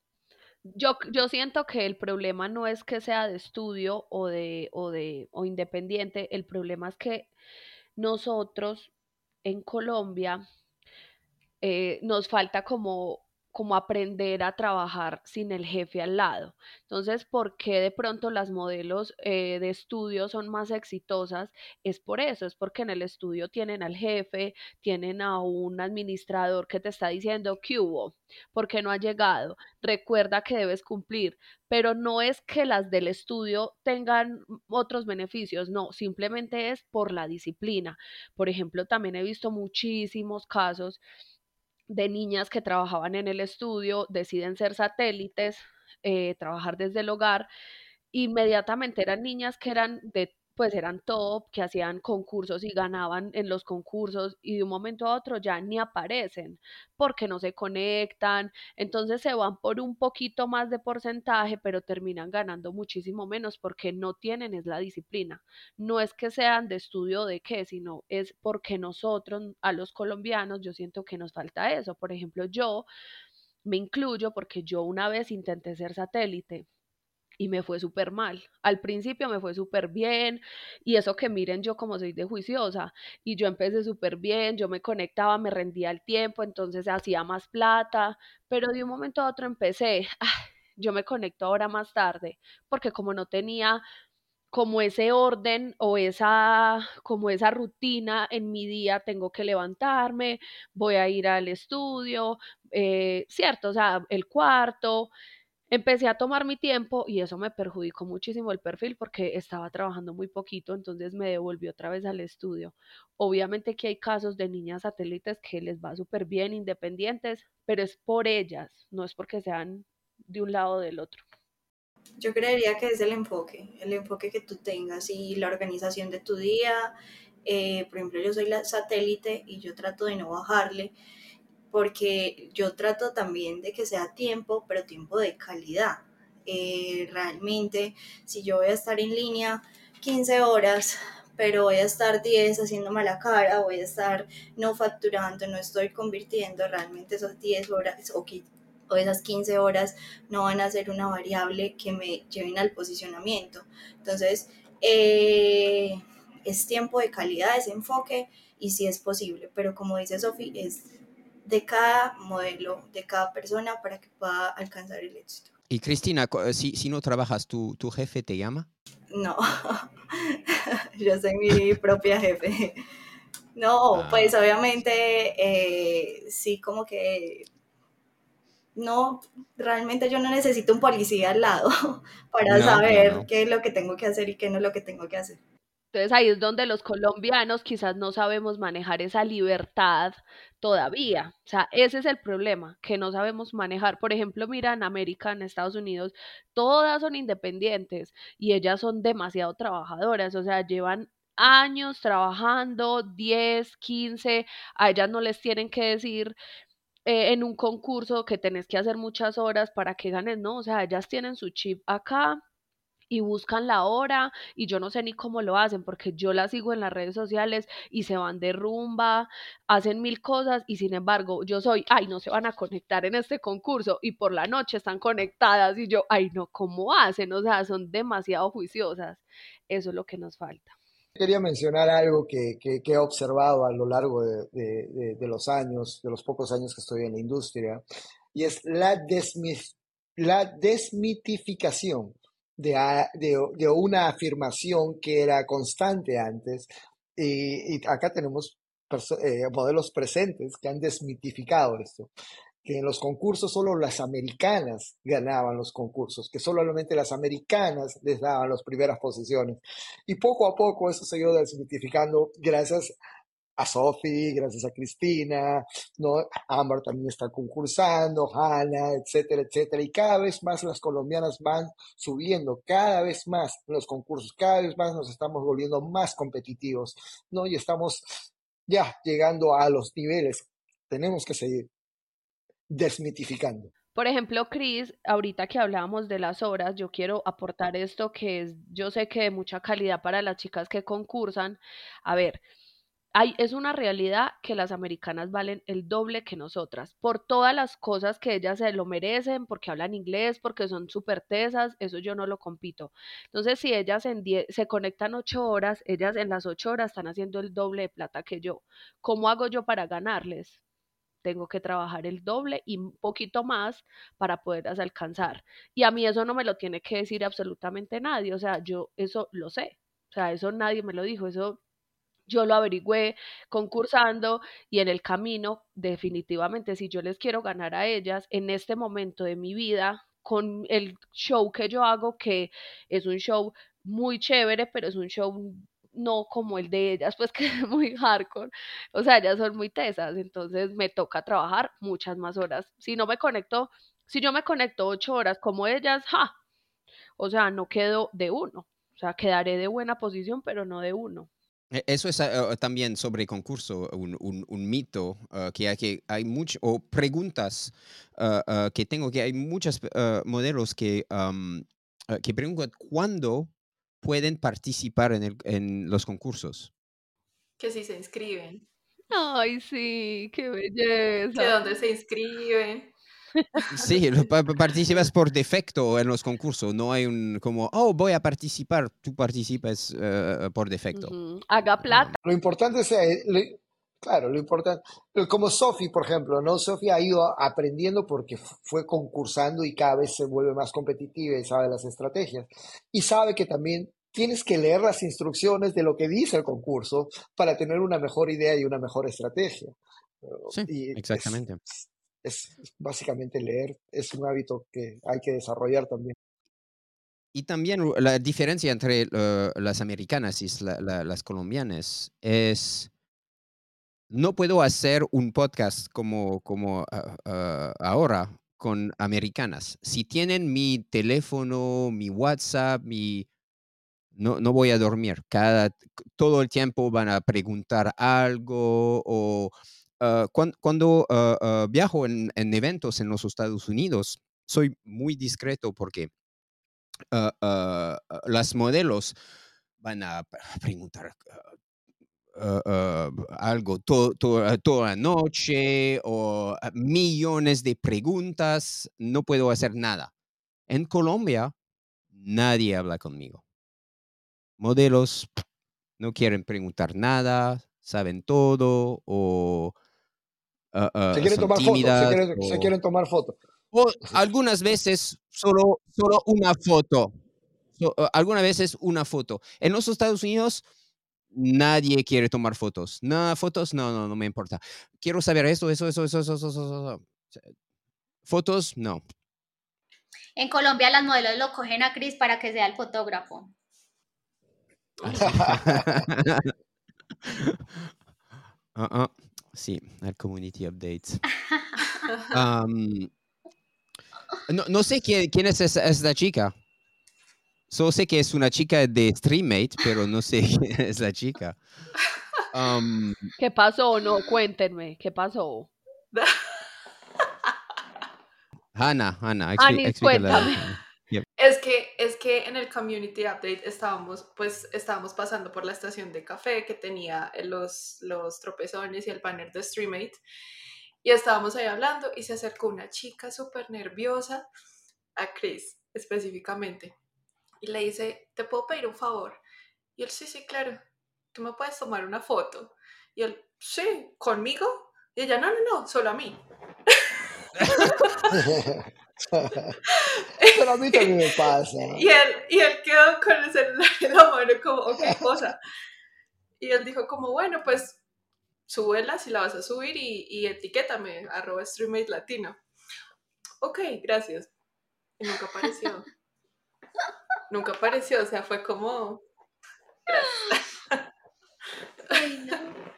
S6: Yo, yo siento que el problema no es que sea de estudio o de, o de o independiente, el problema es que nosotros en Colombia eh, nos falta como como aprender a trabajar sin el jefe al lado. Entonces, ¿por qué de pronto las modelos eh, de estudio son más exitosas? Es por eso, es porque en el estudio tienen al jefe, tienen a un administrador que te está diciendo que hubo, porque no ha llegado, recuerda que debes cumplir, pero no es que las del estudio tengan otros beneficios, no, simplemente es por la disciplina. Por ejemplo, también he visto muchísimos casos de niñas que trabajaban en el estudio, deciden ser satélites, eh, trabajar desde el hogar. Inmediatamente eran niñas que eran de pues eran top, que hacían concursos y ganaban en los concursos y de un momento a otro ya ni aparecen porque no se conectan, entonces se van por un poquito más de porcentaje, pero terminan ganando muchísimo menos porque no tienen es la disciplina. No es que sean de estudio de qué, sino es porque nosotros, a los colombianos, yo siento que nos falta eso. Por ejemplo, yo me incluyo porque yo una vez intenté ser satélite y me fue súper mal. Al principio me fue súper bien y eso que miren yo como soy de juiciosa y yo empecé súper bien, yo me conectaba, me rendía el tiempo, entonces hacía más plata, pero de un momento a otro empecé, ah, yo me conecto ahora más tarde, porque como no tenía como ese orden o esa como esa rutina en mi día, tengo que levantarme, voy a ir al estudio, eh, cierto, o sea, el cuarto, Empecé a tomar mi tiempo y eso me perjudicó muchísimo el perfil porque estaba trabajando muy poquito, entonces me devolvió otra vez al estudio. Obviamente que hay casos de niñas satélites que les va súper bien, independientes, pero es por ellas, no es porque sean de un lado o del otro.
S4: Yo creería que es el enfoque, el enfoque que tú tengas y la organización de tu día. Eh, por ejemplo, yo soy la satélite y yo trato de no bajarle porque yo trato también de que sea tiempo, pero tiempo de calidad. Eh, realmente, si yo voy a estar en línea 15 horas, pero voy a estar 10 haciéndome la cara, voy a estar no facturando, no estoy convirtiendo, realmente esas 10 horas o, o esas 15 horas no van a ser una variable que me lleven al posicionamiento. Entonces, eh, es tiempo de calidad, es enfoque y si es posible, pero como dice Sofi, es de cada modelo, de cada persona para que pueda alcanzar el éxito.
S1: Y Cristina, eh, si, si no trabajas, ¿tu, ¿tu jefe te llama?
S4: No, yo soy mi propia jefe. No, ah. pues obviamente eh, sí, como que no, realmente yo no necesito un policía al lado para saber qué es lo que tengo que hacer y qué no es lo que tengo que hacer.
S6: Entonces ahí es donde los colombianos quizás no sabemos manejar esa libertad todavía. O sea, ese es el problema, que no sabemos manejar. Por ejemplo, mira, en América, en Estados Unidos, todas son independientes y ellas son demasiado trabajadoras, o sea, llevan años trabajando, 10, 15, a ellas no les tienen que decir eh, en un concurso que tenés que hacer muchas horas para que ganes, no, o sea, ellas tienen su chip acá y buscan la hora y yo no sé ni cómo lo hacen porque yo las sigo en las redes sociales y se van de rumba, hacen mil cosas y sin embargo yo soy, ay, no se van a conectar en este concurso y por la noche están conectadas y yo, ay, no, ¿cómo hacen? O sea, son demasiado juiciosas. Eso es lo que nos falta.
S2: Quería mencionar algo que, que, he observado a lo largo de, de, de, los años, de los pocos años que estoy en la industria, y es la, la desmitificación de, una afirmación que era constante antes. Y, acá tenemos eh, modelos presentes que han desmitificado esto que en los concursos solo las americanas ganaban los concursos, que solamente las americanas les daban las primeras posiciones. Y poco a poco eso se ha ido desmitificando gracias a Sophie, gracias a Cristina, ¿no? Amber también está concursando, Hannah, etcétera, etcétera. Y cada vez más las colombianas van subiendo, cada vez más los concursos, cada vez más nos estamos volviendo más competitivos, ¿no? Y estamos ya llegando a los niveles. Tenemos que seguir desmitificando.
S6: Por ejemplo, Cris, ahorita que hablábamos de las horas, yo quiero aportar esto que es, yo sé que de mucha calidad para las chicas que concursan. A ver, es una realidad que las americanas valen el doble que nosotras, por todas las cosas que ellas se lo merecen, porque hablan inglés, porque son súper tesas, eso yo no lo compito. Entonces, si ellas en se conectan ocho horas, ellas en las ocho horas están haciendo el doble de plata que yo. ¿Cómo hago yo para ganarles? Tengo que trabajar el doble y un poquito más para poderlas alcanzar. Y a mí eso no me lo tiene que decir absolutamente nadie, o sea, yo eso lo sé. O sea, eso nadie me lo dijo, eso yo lo averigüé concursando y en el camino, definitivamente, si yo les quiero ganar a ellas en este momento de mi vida, con el show que yo hago, que es un show muy chévere, pero es un show no como el de ellas, pues que es muy hardcore. O sea, ellas son muy tesas, entonces me toca trabajar muchas más horas. Si no me conecto, si yo me conecto ocho horas como ellas, ja, o sea, no quedo de uno. O sea, quedaré de buena posición, pero no de uno.
S1: E- Eso es ah, también sobre concurso, un, un- un mito ah, que hay, que hay mucho, o preguntas ah, que tengo, que hay muchos modelos que, ah, que preguntan cuándo pueden participar en, el- en los concursos.
S3: Que si se inscriben.
S6: Ay, sí, qué
S3: Que
S6: belleza.
S3: dónde se inscriben.
S1: Sí, participas por defecto en los concursos, no hay un como, oh, voy a participar, tú participas eh, por defecto.
S6: Haga plata.
S2: Lo importante es, eh, claro, lo importante, como Sofi, por ejemplo, ¿no? Sofi ha ido aprendiendo porque fue concursando y cada vez se vuelve más competitiva y sabe las estrategias. Y sabe que también tienes que leer las instrucciones de lo que dice el concurso para tener una mejor idea y una mejor estrategia.
S1: Sí,
S2: Y
S1: exactamente.
S2: es básicamente leer, es un hábito que hay que desarrollar también.
S1: Y también la diferencia entre eh, las americanas y la- la- las colombianas es, no puedo hacer un podcast como, como ah, ah, ahora con americanas. Si tienen mi teléfono, mi WhatsApp, mi... No, no voy a dormir. Cada, todo el tiempo van a preguntar algo o ah, cuan- cuando ah, ah, viajo en, en eventos en los Estados Unidos, soy muy discreto porque ah, las modelos van a preguntar algo to- to- toda la noche o millones de preguntas, no puedo hacer nada. En Colombia, nadie habla conmigo. Modelos no quieren preguntar nada, saben todo o ah, ah,
S2: Se quieren tomar fotos, se
S1: tímidas
S2: quieren, se quieren tomar fotos.
S1: o algunas veces solo, solo una foto. So- uh, algunas veces una foto. En los Estados Unidos nadie quiere tomar fotos. No, fotos, no, no, no me importa. Quiero saber eso, eso, eso, eso, eso, eso, eso, eso. Fotos, no.
S5: En Colombia las modelos lo cogen a Chris para que sea el fotógrafo.
S1: Ah, ah, sí, el community updates. Am, no, no sé quién, quién es esa, esta chica. Solo sé que es una chica de Streammate, pero no sé quién es la chica.
S6: ¿Qué pasó? No, cuéntenme, ¿qué pasó?
S1: Hannah, Hannah, expli-
S6: Anis,
S1: explícale a-
S6: cuéntame.
S3: Es que, es que en el community update estábamos, pues, estábamos pasando por la estación de café que tenía los, los tropezones y el banner de Streammate. Y estábamos ahí hablando y se acercó una chica súper nerviosa a Chris específicamente. Y le dice, ¿te puedo pedir un favor? Y él, sí, sí, claro. ¿Tú me puedes tomar una foto? Y él, sí, ¿conmigo? Y ella, no, no, no, solo a mí.
S2: Pero a mí también me pasa.
S3: Y él, y él quedó con el celular en la mano como, ok, cosa. Y él dijo como, bueno, pues súbela si la vas a subir y, y etiquétame, arroba streammate latino. Ok, gracias. Y nunca apareció. nunca apareció, o sea, fue como...
S5: Ay, no.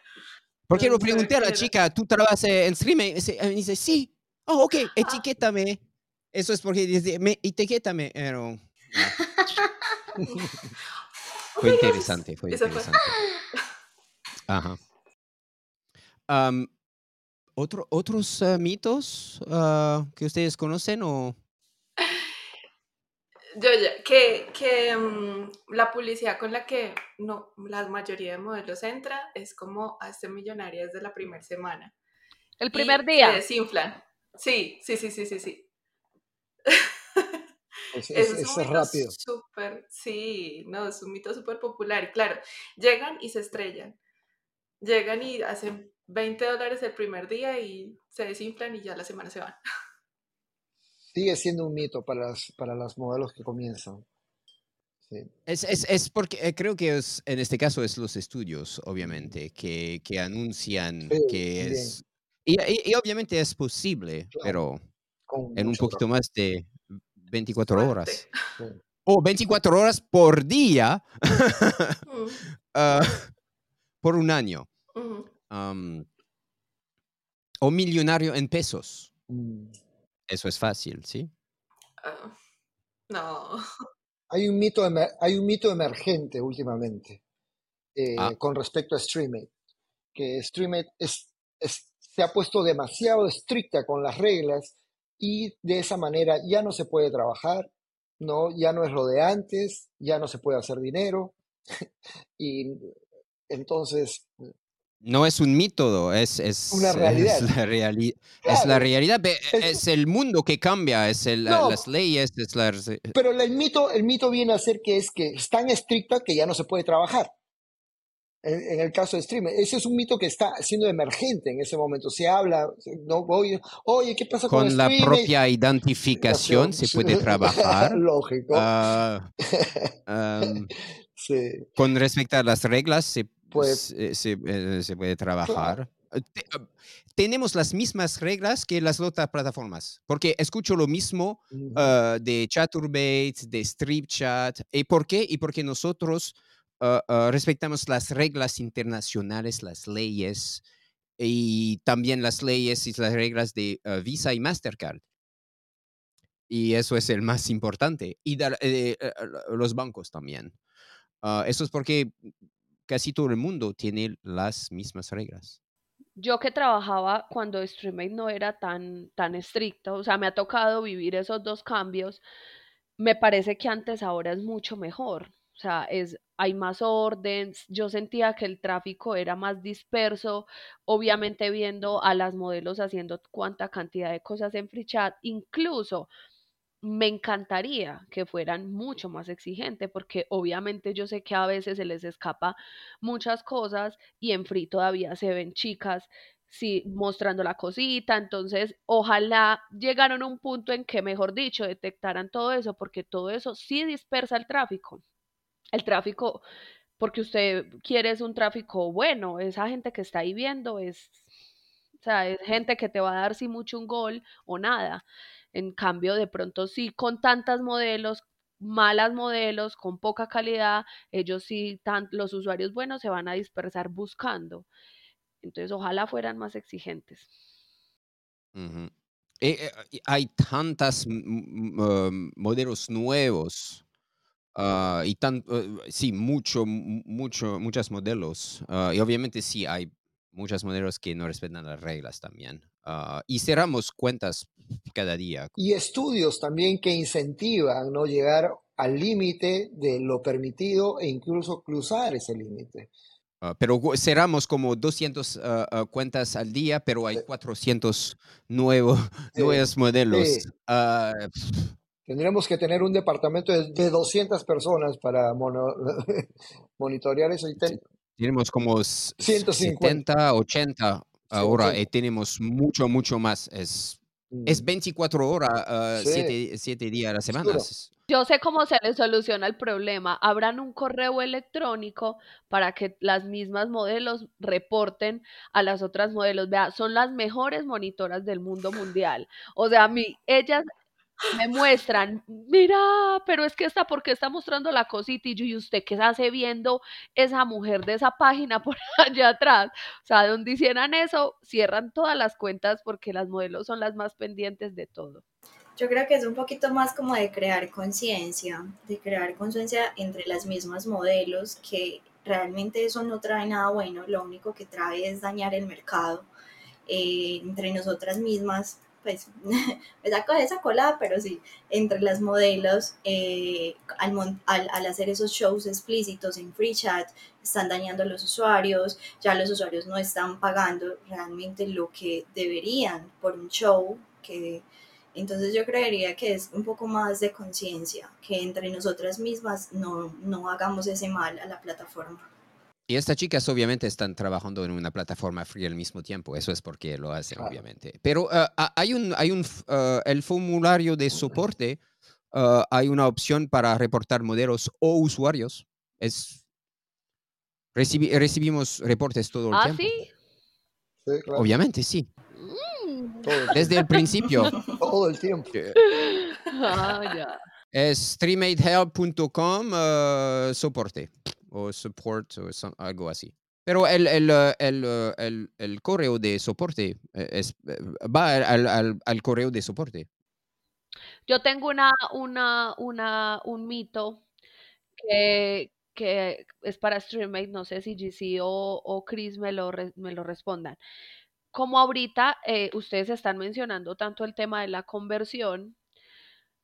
S1: Porque lo pregunté a la chica, ¿tú trabajas en Streammate? Y dice, y dice, sí. Oh, ok, etiquétame. Eso es porque dice, me, etiquétame. Pero, no. Fue interesante, fue
S3: se
S1: interesante. Ajá. Am, ¿otro- ¿Otros ah, mitos ah, que ustedes conocen o...?
S3: Yo ya, que, que mm, la publicidad con la que no, la mayoría de modelos entra es como hazte millonaria desde la primera semana.
S6: El
S3: y
S6: primer
S3: Se
S6: día.
S3: desinflan. Sí, sí, sí, sí, sí, sí.
S2: Es, es-
S3: es
S2: es
S3: un mito
S2: rápido.
S3: súper, sí, no, es un mito súper popular. Y claro, llegan y se estrellan. Llegan y hacen 20 dólares el primer día y se desinflan y ya la semana se van.
S2: Sigue siendo un mito para las, para las modelos que comienzan. Sí.
S1: Es, es, es porque eh, creo que es, en este caso es los estudios, obviamente, que, que anuncian
S2: Sí,
S1: que
S2: también.
S1: es... Y, y- y obviamente es posible,
S2: Claro.
S1: pero en un poquito más de 24
S3: Fuerte.
S1: horas. O 24 horas por día ah, por un año. o millonario en pesos.
S2: Mm.
S1: Eso es fácil, ¿sí?
S3: Ah, no.
S2: hay un mito, hay un mito emergente últimamente eh,
S1: Ah.
S2: con respecto a Streamate, que es, es- se ha puesto demasiado estricta con las reglas y de esa manera ya no se puede trabajar, ¿no? Ya no es lo de antes, ya no se puede hacer dinero y entonces,
S1: No es un mito, es, es,
S2: Una
S1: es
S2: realidad.
S1: la, reali- es la
S2: Claro.
S1: realidad.
S2: Es-
S1: Es, el mundo que cambia, es el-
S2: No.
S1: las leyes, es la...
S2: pero el mito, el mito viene a ser que es que es tan estricta que ya no se puede trabajar. En, en el caso de streaming, ese es un mito que está siendo emergente en ese momento. Se habla, no, oye, oye, ¿qué pasa con,
S1: Con la
S2: streaming?
S1: propia identificación se puede trabajar.
S2: Lógico.
S1: Ah,
S2: sí.
S1: con respecto a las reglas, se,
S2: Pues-
S1: se, se, eh, se puede trabajar. Eh, ah, tenemos las mismas reglas que las otras plataformas, porque escucho lo mismo ah, de Chaturbate, de StripChat. ¿Y por qué? Y porque nosotros ah, respetamos las reglas internacionales, las leyes, y también las leyes y las reglas de ah, Visa y Mastercard. Y eso es el más importante. Y eh, eh, los bancos también. Eso es porque casi todo el mundo tiene las mismas reglas.
S6: Yo que trabajaba cuando Streamate no era tan, tan estricto, o sea, me ha tocado vivir esos dos cambios, me parece que antes ahora es mucho mejor. O sea, es, hay más orden, yo sentía que el tráfico era más disperso, obviamente viendo a las modelos haciendo cuánta cantidad de cosas en free chat, incluso me encantaría que fueran mucho más exigentes, porque obviamente yo sé que a veces se les escapa muchas cosas y en free todavía se ven chicas sí, mostrando la cosita, entonces ojalá llegaron a un punto en que, mejor dicho, detectaran todo eso, porque todo eso sí dispersa el tráfico. El tráfico, porque usted quiere es un tráfico bueno, esa gente que está ahí viendo es, o sea, es gente que te va a dar si mucho un gol o nada. En cambio, de pronto sí, con tantas modelos, malas modelos, con poca calidad, ellos sí, tan, los usuarios buenos se van a dispersar buscando. Entonces, ojalá fueran más exigentes.
S1: Eh, eh, hay tantas um, modelos nuevos ah, y tan, eh, sí, mucho, mu- mucho, muchos modelos. ah, y obviamente sí, hay muchos modelos que no respetan las reglas también. ah, y cerramos cuentas cada día.
S2: Y estudios también que incentivan no llegar al límite de lo permitido e incluso cruzar ese límite.
S1: pero cerramos como 200 ah, ah, cuentas al día, pero hay
S2: Sí.
S1: 400 nuevos,
S2: Sí,
S1: nuevos modelos.
S2: sí. Tendremos que tener un departamento de, de 200 personas para mono- monitorear eso. Y ten-
S1: Tenemos como s- s-
S2: 150.
S1: 70, 80
S2: Sí,
S1: ahora
S2: 80.
S1: y tenemos mucho, mucho más. Es, es
S2: Mm,
S1: 24 horas,
S2: Sí.
S1: 7, días a la semana. Es-
S6: Yo sé cómo se les soluciona el problema. Habrán un correo electrónico para que las mismas modelos reporten a las otras modelos. Vea, son las mejores monitoras del mundo mundial. O sea, a mí, ellas me muestran, mira, pero es que esta, ¿por qué está mostrando la cosita? Y yo, ¿y usted qué hace viendo esa mujer de esa página por allá atrás? O sea, donde hicieran eso, cierran todas las cuentas porque las modelos son las más pendientes de todo.
S4: Yo creo que es un poquito más como de crear conciencia, de crear conciencia entre las mismas modelos, que realmente eso no trae nada bueno, lo único que trae es dañar el mercado eh, entre nosotras mismas, pues me saco esa colada, pero sí, entre las modelos, eh, al, al, al hacer esos shows explícitos en free chat, están dañando a los usuarios, ya los usuarios no están pagando realmente lo que deberían por un show que entonces yo creería que es un poco más de conciencia, que entre nosotras mismas no, no hagamos ese mal a la plataforma.
S1: Y estas chicas obviamente están trabajando en una plataforma free al mismo tiempo. Eso es porque lo hacen,
S2: Claro.
S1: obviamente. Pero ah, hay un, hay un, ah, el formulario de soporte, ah, hay una opción para reportar modelos o usuarios. Es, recibi- recibimos reportes todo el
S6: ¿Ah,
S1: tiempo.
S6: sí?
S2: Sí, claro.
S1: Obviamente, sí.
S6: Mm.
S1: Desde el principio.
S2: Todo el tiempo.
S1: eh,
S6: Ah, ya.
S1: Es streamatehelp.com eh, soporte o support o so- algo así. Pero el, el, eh, eh, el- el correo de soporte eh, es, va al, al- al correo de soporte.
S6: Yo tengo una, una, una, un mito que, que es para StreamMate, no sé si GC o, o Chris me lo, me lo respondan. Como ahorita ustedes están mencionando tanto el tema de la conversión,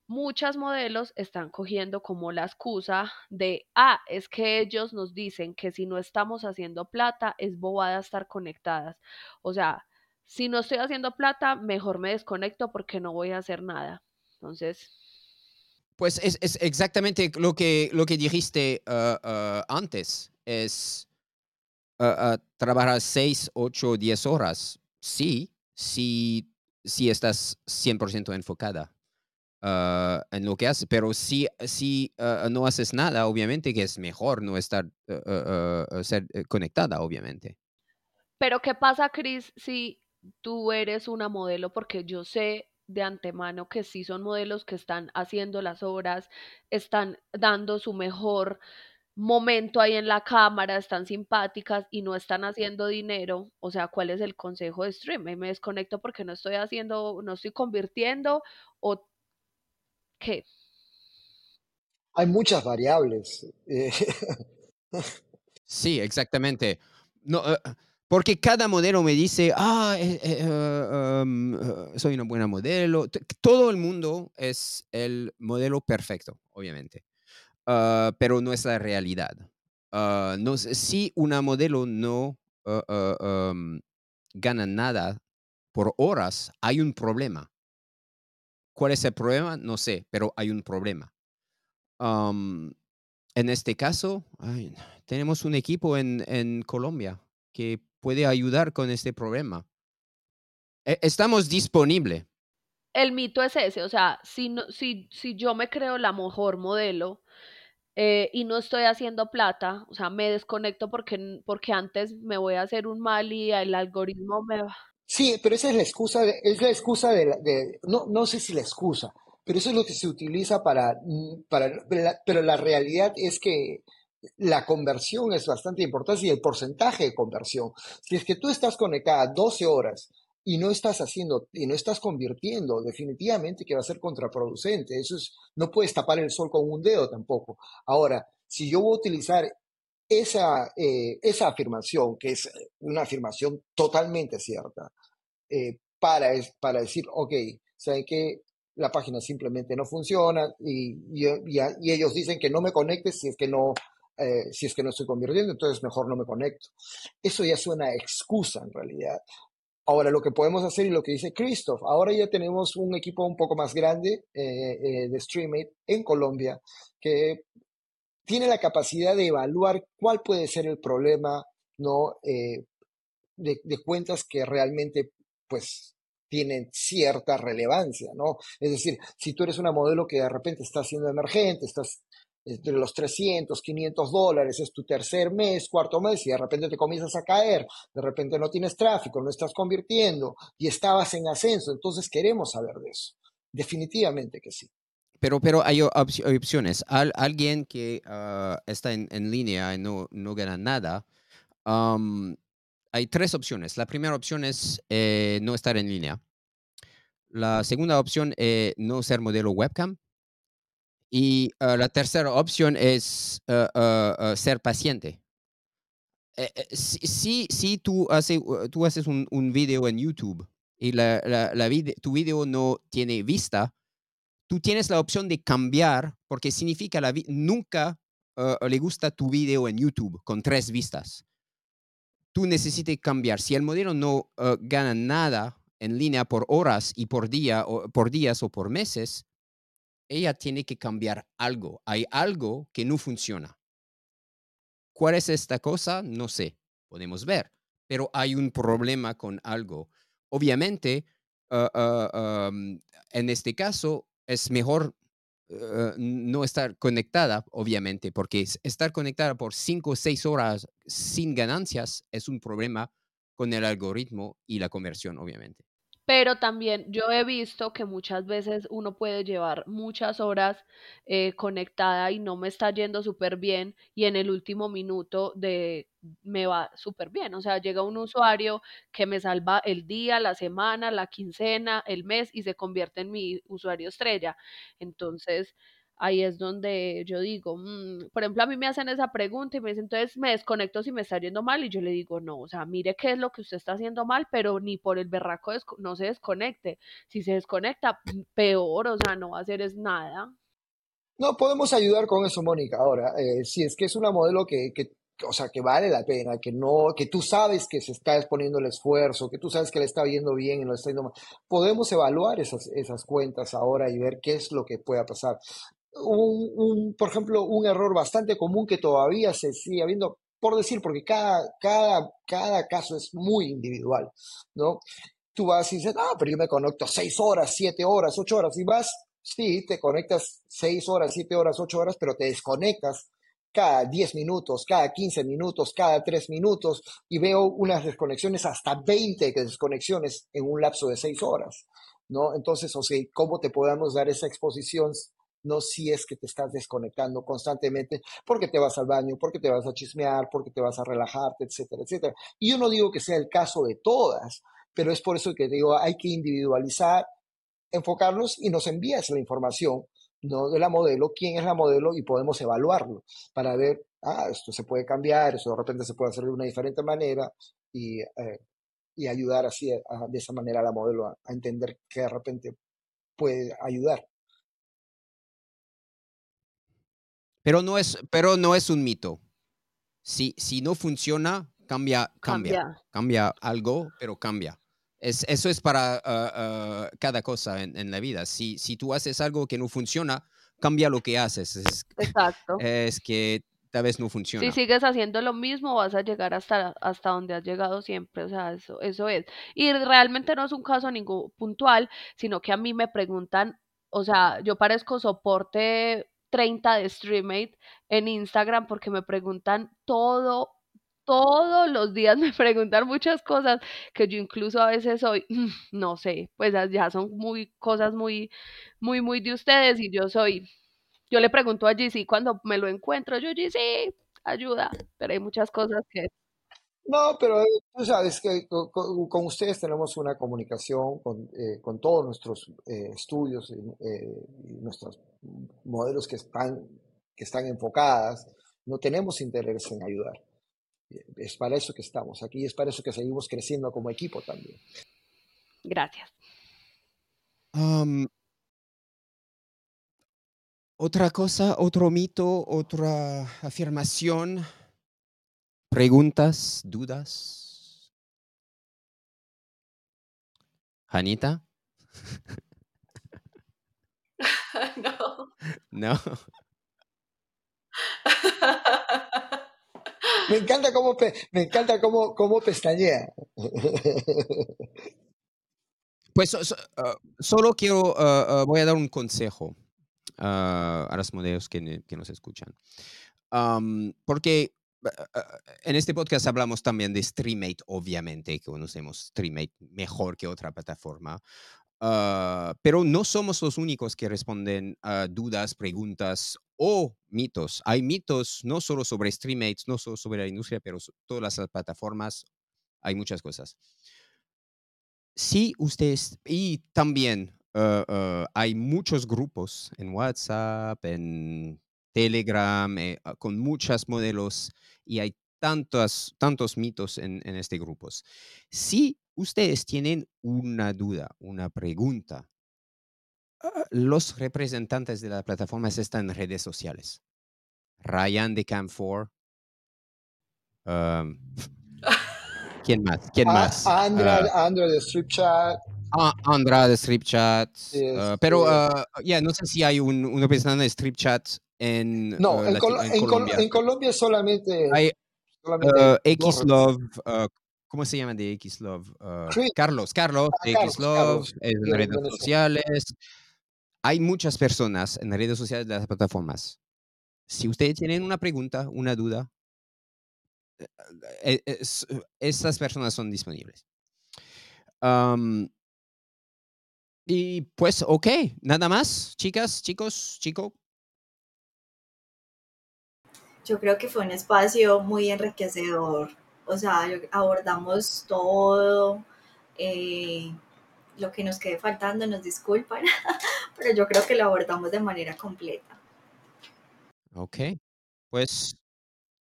S6: muchas modelos están cogiendo como la excusa de, ah, es que ellos nos dicen que si no estamos haciendo plata, es bobada estar conectadas. O sea, si no estoy haciendo plata, mejor me desconecto porque no voy a hacer nada. Entonces...
S1: Pues es, es exactamente lo que, lo que dijiste uh, uh, antes. Es uh, trabajar 6, 8, 10 horas. Sí, sí, sí estás 100% enfocada. Uh, en lo que haces, pero si, si uh, no haces nada, obviamente que es mejor no estar uh, ser conectada, obviamente.
S6: Pero ¿qué pasa, Chris, si tú eres una modelo? Porque yo sé de antemano que sí son modelos que están haciendo las horas, están dando su mejor momento ahí en la cámara, están simpáticas y no están haciendo dinero, o sea, ¿cuál es el consejo de stream? Me desconecto porque no estoy haciendo, no estoy convirtiendo o qué?
S2: Hay muchas variables. Eh,
S1: sí, exactamente. No, uh, porque cada modelo me dice, ah, eh, eh, uh, um, soy una buena modelo. Todo el mundo es el modelo perfecto, obviamente. Uh, pero no es la realidad. no, si una modelo no um, gana nada por horas, hay un problema. ¿Cuál es el problema? No sé, pero hay un problema. Um, en este caso, ay, tenemos un equipo en, en, Colombia que puede ayudar con este problema. E estamos disponibles.
S6: El mito es ese, o sea, si, no, si, si yo me creo la mejor modelo eh, y no estoy haciendo plata, o sea, me desconecto porque, porque antes me voy a hacer un mal y el algoritmo me va
S2: Sí, pero esa es la excusa, de, es la excusa de, de, no, no sé si la excusa, pero eso es lo que se utiliza para, mm, para pero la realidad es que la conversión es bastante importante y el porcentaje de conversión. Si es que tú estás conectada 12 horas y no estás haciendo y no estás convirtiendo, definitivamente que va a ser contraproducente. Eso es, no puedes tapar el sol con un dedo tampoco. Ahora, si yo voy a utilizar esa, eh, esa afirmación, que es una afirmación totalmente cierta, eh, para, para decir, ok, saben que la página simplemente no funciona y, y, ellos dicen que no me conecte si es que no, eh, si es que no estoy convirtiendo, entonces mejor no me conecto. Eso ya suena excusa en realidad. Ahora, lo que podemos hacer y lo que dice Christoph, ahora ya tenemos un equipo un poco más grande de StreamMate en Colombia que tiene la capacidad de evaluar cuál puede ser el problema ¿no? Eh, de, cuentas que realmente pues tienen cierta relevancia, ¿no? Es decir, si tú eres una modelo que de repente está siendo emergente, estás entre los 300, 500 dólares, es tu tercer mes, cuarto mes, y de repente te comienzas a caer, de repente no tienes tráfico, no estás convirtiendo y estabas en ascenso, entonces queremos saber de eso. Definitivamente que sí.
S1: Pero, pero hay opciones. Al, alguien que ah, está en, en, línea y no, no gana nada, hay tres opciones. La primera opción es eh, no estar en línea. La segunda opción es no ser modelo webcam. Y ah, la tercera opción es ah, ser paciente. Eh, eh, si, si, tú, hace, tú haces un, un, video en YouTube y la, la, la tu video no tiene vista, tú tienes la opción de cambiar porque significa la nunca uh, le gusta tu video en YouTube con tres vistas. Tú necesitas cambiar. Si el modelo no uh, gana nada en línea por horas y por día o por días o por meses, ella tiene que cambiar algo. Hay algo que no funciona. ¿Cuál es esta cosa? No sé. Podemos ver. Pero hay un problema con algo. Obviamente, uh, um, en este caso, es mejor uh, no estar conectada, obviamente, porque estar conectada por cinco o seis horas sin ganancias es un problema con el algoritmo y la conversión, obviamente.
S6: Pero también yo he visto que muchas veces uno puede llevar muchas horas eh, conectada y no me está yendo súper bien y en el último minuto de me va súper bien. O sea, llega un usuario que me salva el día, la semana, la quincena, el mes y se convierte en mi usuario estrella. Entonces, ahí es donde yo digo, mm", por ejemplo, a mí me hacen esa pregunta y me dicen, entonces me desconecto si me está yendo mal y yo le digo, no, o sea, mire qué es lo que usted está haciendo mal, pero ni por el berraco no se desconecte. Si se desconecta, mm, peor, o sea, no va a hacer es nada.
S2: No, podemos ayudar con eso, Mónica. Ahora, eh, si es que es una modelo que, que, o sea, que vale la pena, que no, que tú sabes que se está exponiendo el esfuerzo, que tú sabes que le está viendo bien y lo está yendo mal, podemos evaluar esas, esas cuentas ahora y ver qué es lo que pueda pasar un, por ejemplo, un error bastante común que todavía se sigue habiendo, por decir, porque cada, cada, cada caso es muy individual, ¿no? Tú vas y dices, ah, pero yo me conecto seis horas, siete horas, ocho horas, y vas, sí, te conectas seis horas, siete horas, ocho horas, pero te desconectas cada diez minutos, cada quince minutos, cada tres minutos, y veo unas desconexiones, hasta 20 desconexiones en un lapso de seis horas, ¿no? Entonces, o sea, ¿cómo te podemos dar esa exposición no si es que te estás desconectando constantemente porque te vas al baño, porque te vas a chismear, porque te vas a relajarte, etcétera, etcétera. Y yo no digo que sea el caso de todas, pero es por eso que digo, hay que individualizar, enfocarnos y nos envías la información ¿no? de la modelo, quién es la modelo y podemos evaluarlo para ver, ah, esto se puede cambiar, esto de repente se puede hacer de una diferente manera y, eh, y ayudar así de esa manera a la modelo a entender que de repente puede ayudar.
S1: Pero no es, pero no es un mito. Si, si no funciona, cambia, cambia, cambia, algo, pero cambia. Es, eso es para ah, ah, cada cosa en, la vida. Si, si tú haces algo que no funciona, cambia lo que haces. Es,
S6: Exacto.
S1: Es que tal vez no funciona.
S6: Si sigues haciendo lo mismo, vas a llegar hasta, hasta donde has llegado siempre. O sea, eso, eso es. Y realmente no es un caso ningún puntual, sino que a mí me preguntan, o sea, yo parezco soporte 30 de StreamMate en Instagram porque me preguntan todo, todos los días me preguntan muchas cosas que yo incluso a veces soy, no sé, pues ya son muy cosas muy, muy, muy de ustedes y yo soy, yo le pregunto a GC cuando me lo encuentro, yo GC, ayuda, pero hay muchas cosas que
S2: no, pero tú sabes que con, ustedes tenemos una comunicación con, eh, con todos nuestros eh, estudios eh, y nuestros modelos que están, que están enfocadas. No tenemos interés en ayudar. Es para eso que estamos aquí, es para eso que seguimos creciendo como equipo también.
S6: Gracias.
S1: otra cosa, otro mito, otra afirmación ¿Preguntas, dudas? ¿Janita?
S3: no.
S1: No.
S2: Me encanta cómo, me encanta cómo, cómo pestañea.
S1: Pues ah, solo quiero, uh, voy a dar un consejo a los modelos que, que nos escuchan. porque en este podcast hablamos también de StreamMate, obviamente, que conocemos StreamMate mejor que otra plataforma. Ah, pero no somos los únicos que responden a dudas, preguntas o mitos. Hay mitos no solo sobre StreamMate, no solo sobre la industria, pero todas las plataformas. Hay muchas cosas. Sí, ustedes, y también hay muchos grupos en WhatsApp, en Telegram, eh, con muchos modelos y hay tantos, tantos mitos en, en este grupo. Si ustedes tienen una duda, una pregunta, ah, los representantes de la plataforma están en redes sociales. Ryan de Cam4. ¿Quién más? ¿Quién más?
S2: Andra, uh, de StripChat.
S1: Ah, Andra de StripChat. pero ya no sé si hay un, un representante de StripChat en,
S2: no, en, Colombia. en, Colombia. solamente.
S1: Hay uh, X Love. Uh, ¿Cómo se llama de X Love? Uh, Carlos, Carlos, ah, X Love, en redes sociales. Hay muchas personas en las redes sociales de las plataformas. Si ustedes tienen una pregunta, una duda, eh, eh, esas personas son disponibles. y pues, ok, nada más, chicas, chicos, chico,
S4: yo creo que fue un espacio muy enriquecedor. O sea, abordamos todo, eh, lo que nos quede faltando, nos disculpan, pero yo creo que lo abordamos de manera completa.
S1: Ok. Pues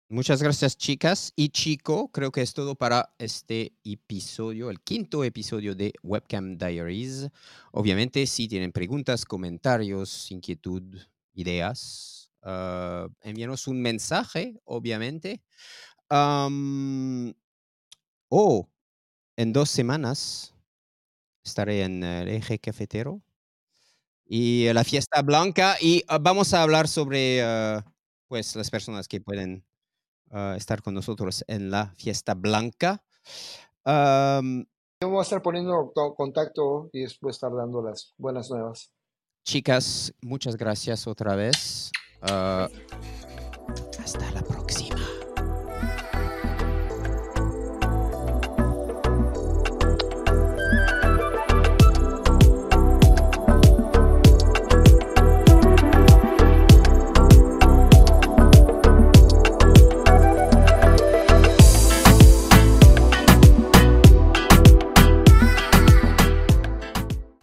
S1: muchas gracias, chicas y chico. Creo que es todo para este episodio, el quinto episodio de Webcam Diaries. Obviamente, si tienen preguntas, comentarios, inquietud, ideas, uh, envíanos un mensaje, obviamente. Um, o en dos semanas estaré en el eje cafetero y la fiesta blanca y uh, vamos a hablar sobre uh, pues las personas que pueden estar con nosotros en la fiesta blanca. Um,
S2: Yo voy a estar poniendo to- contacto y después estar dando las buenas nuevas.
S1: chicas, muchas gracias otra vez. Ah, Hasta la próxima.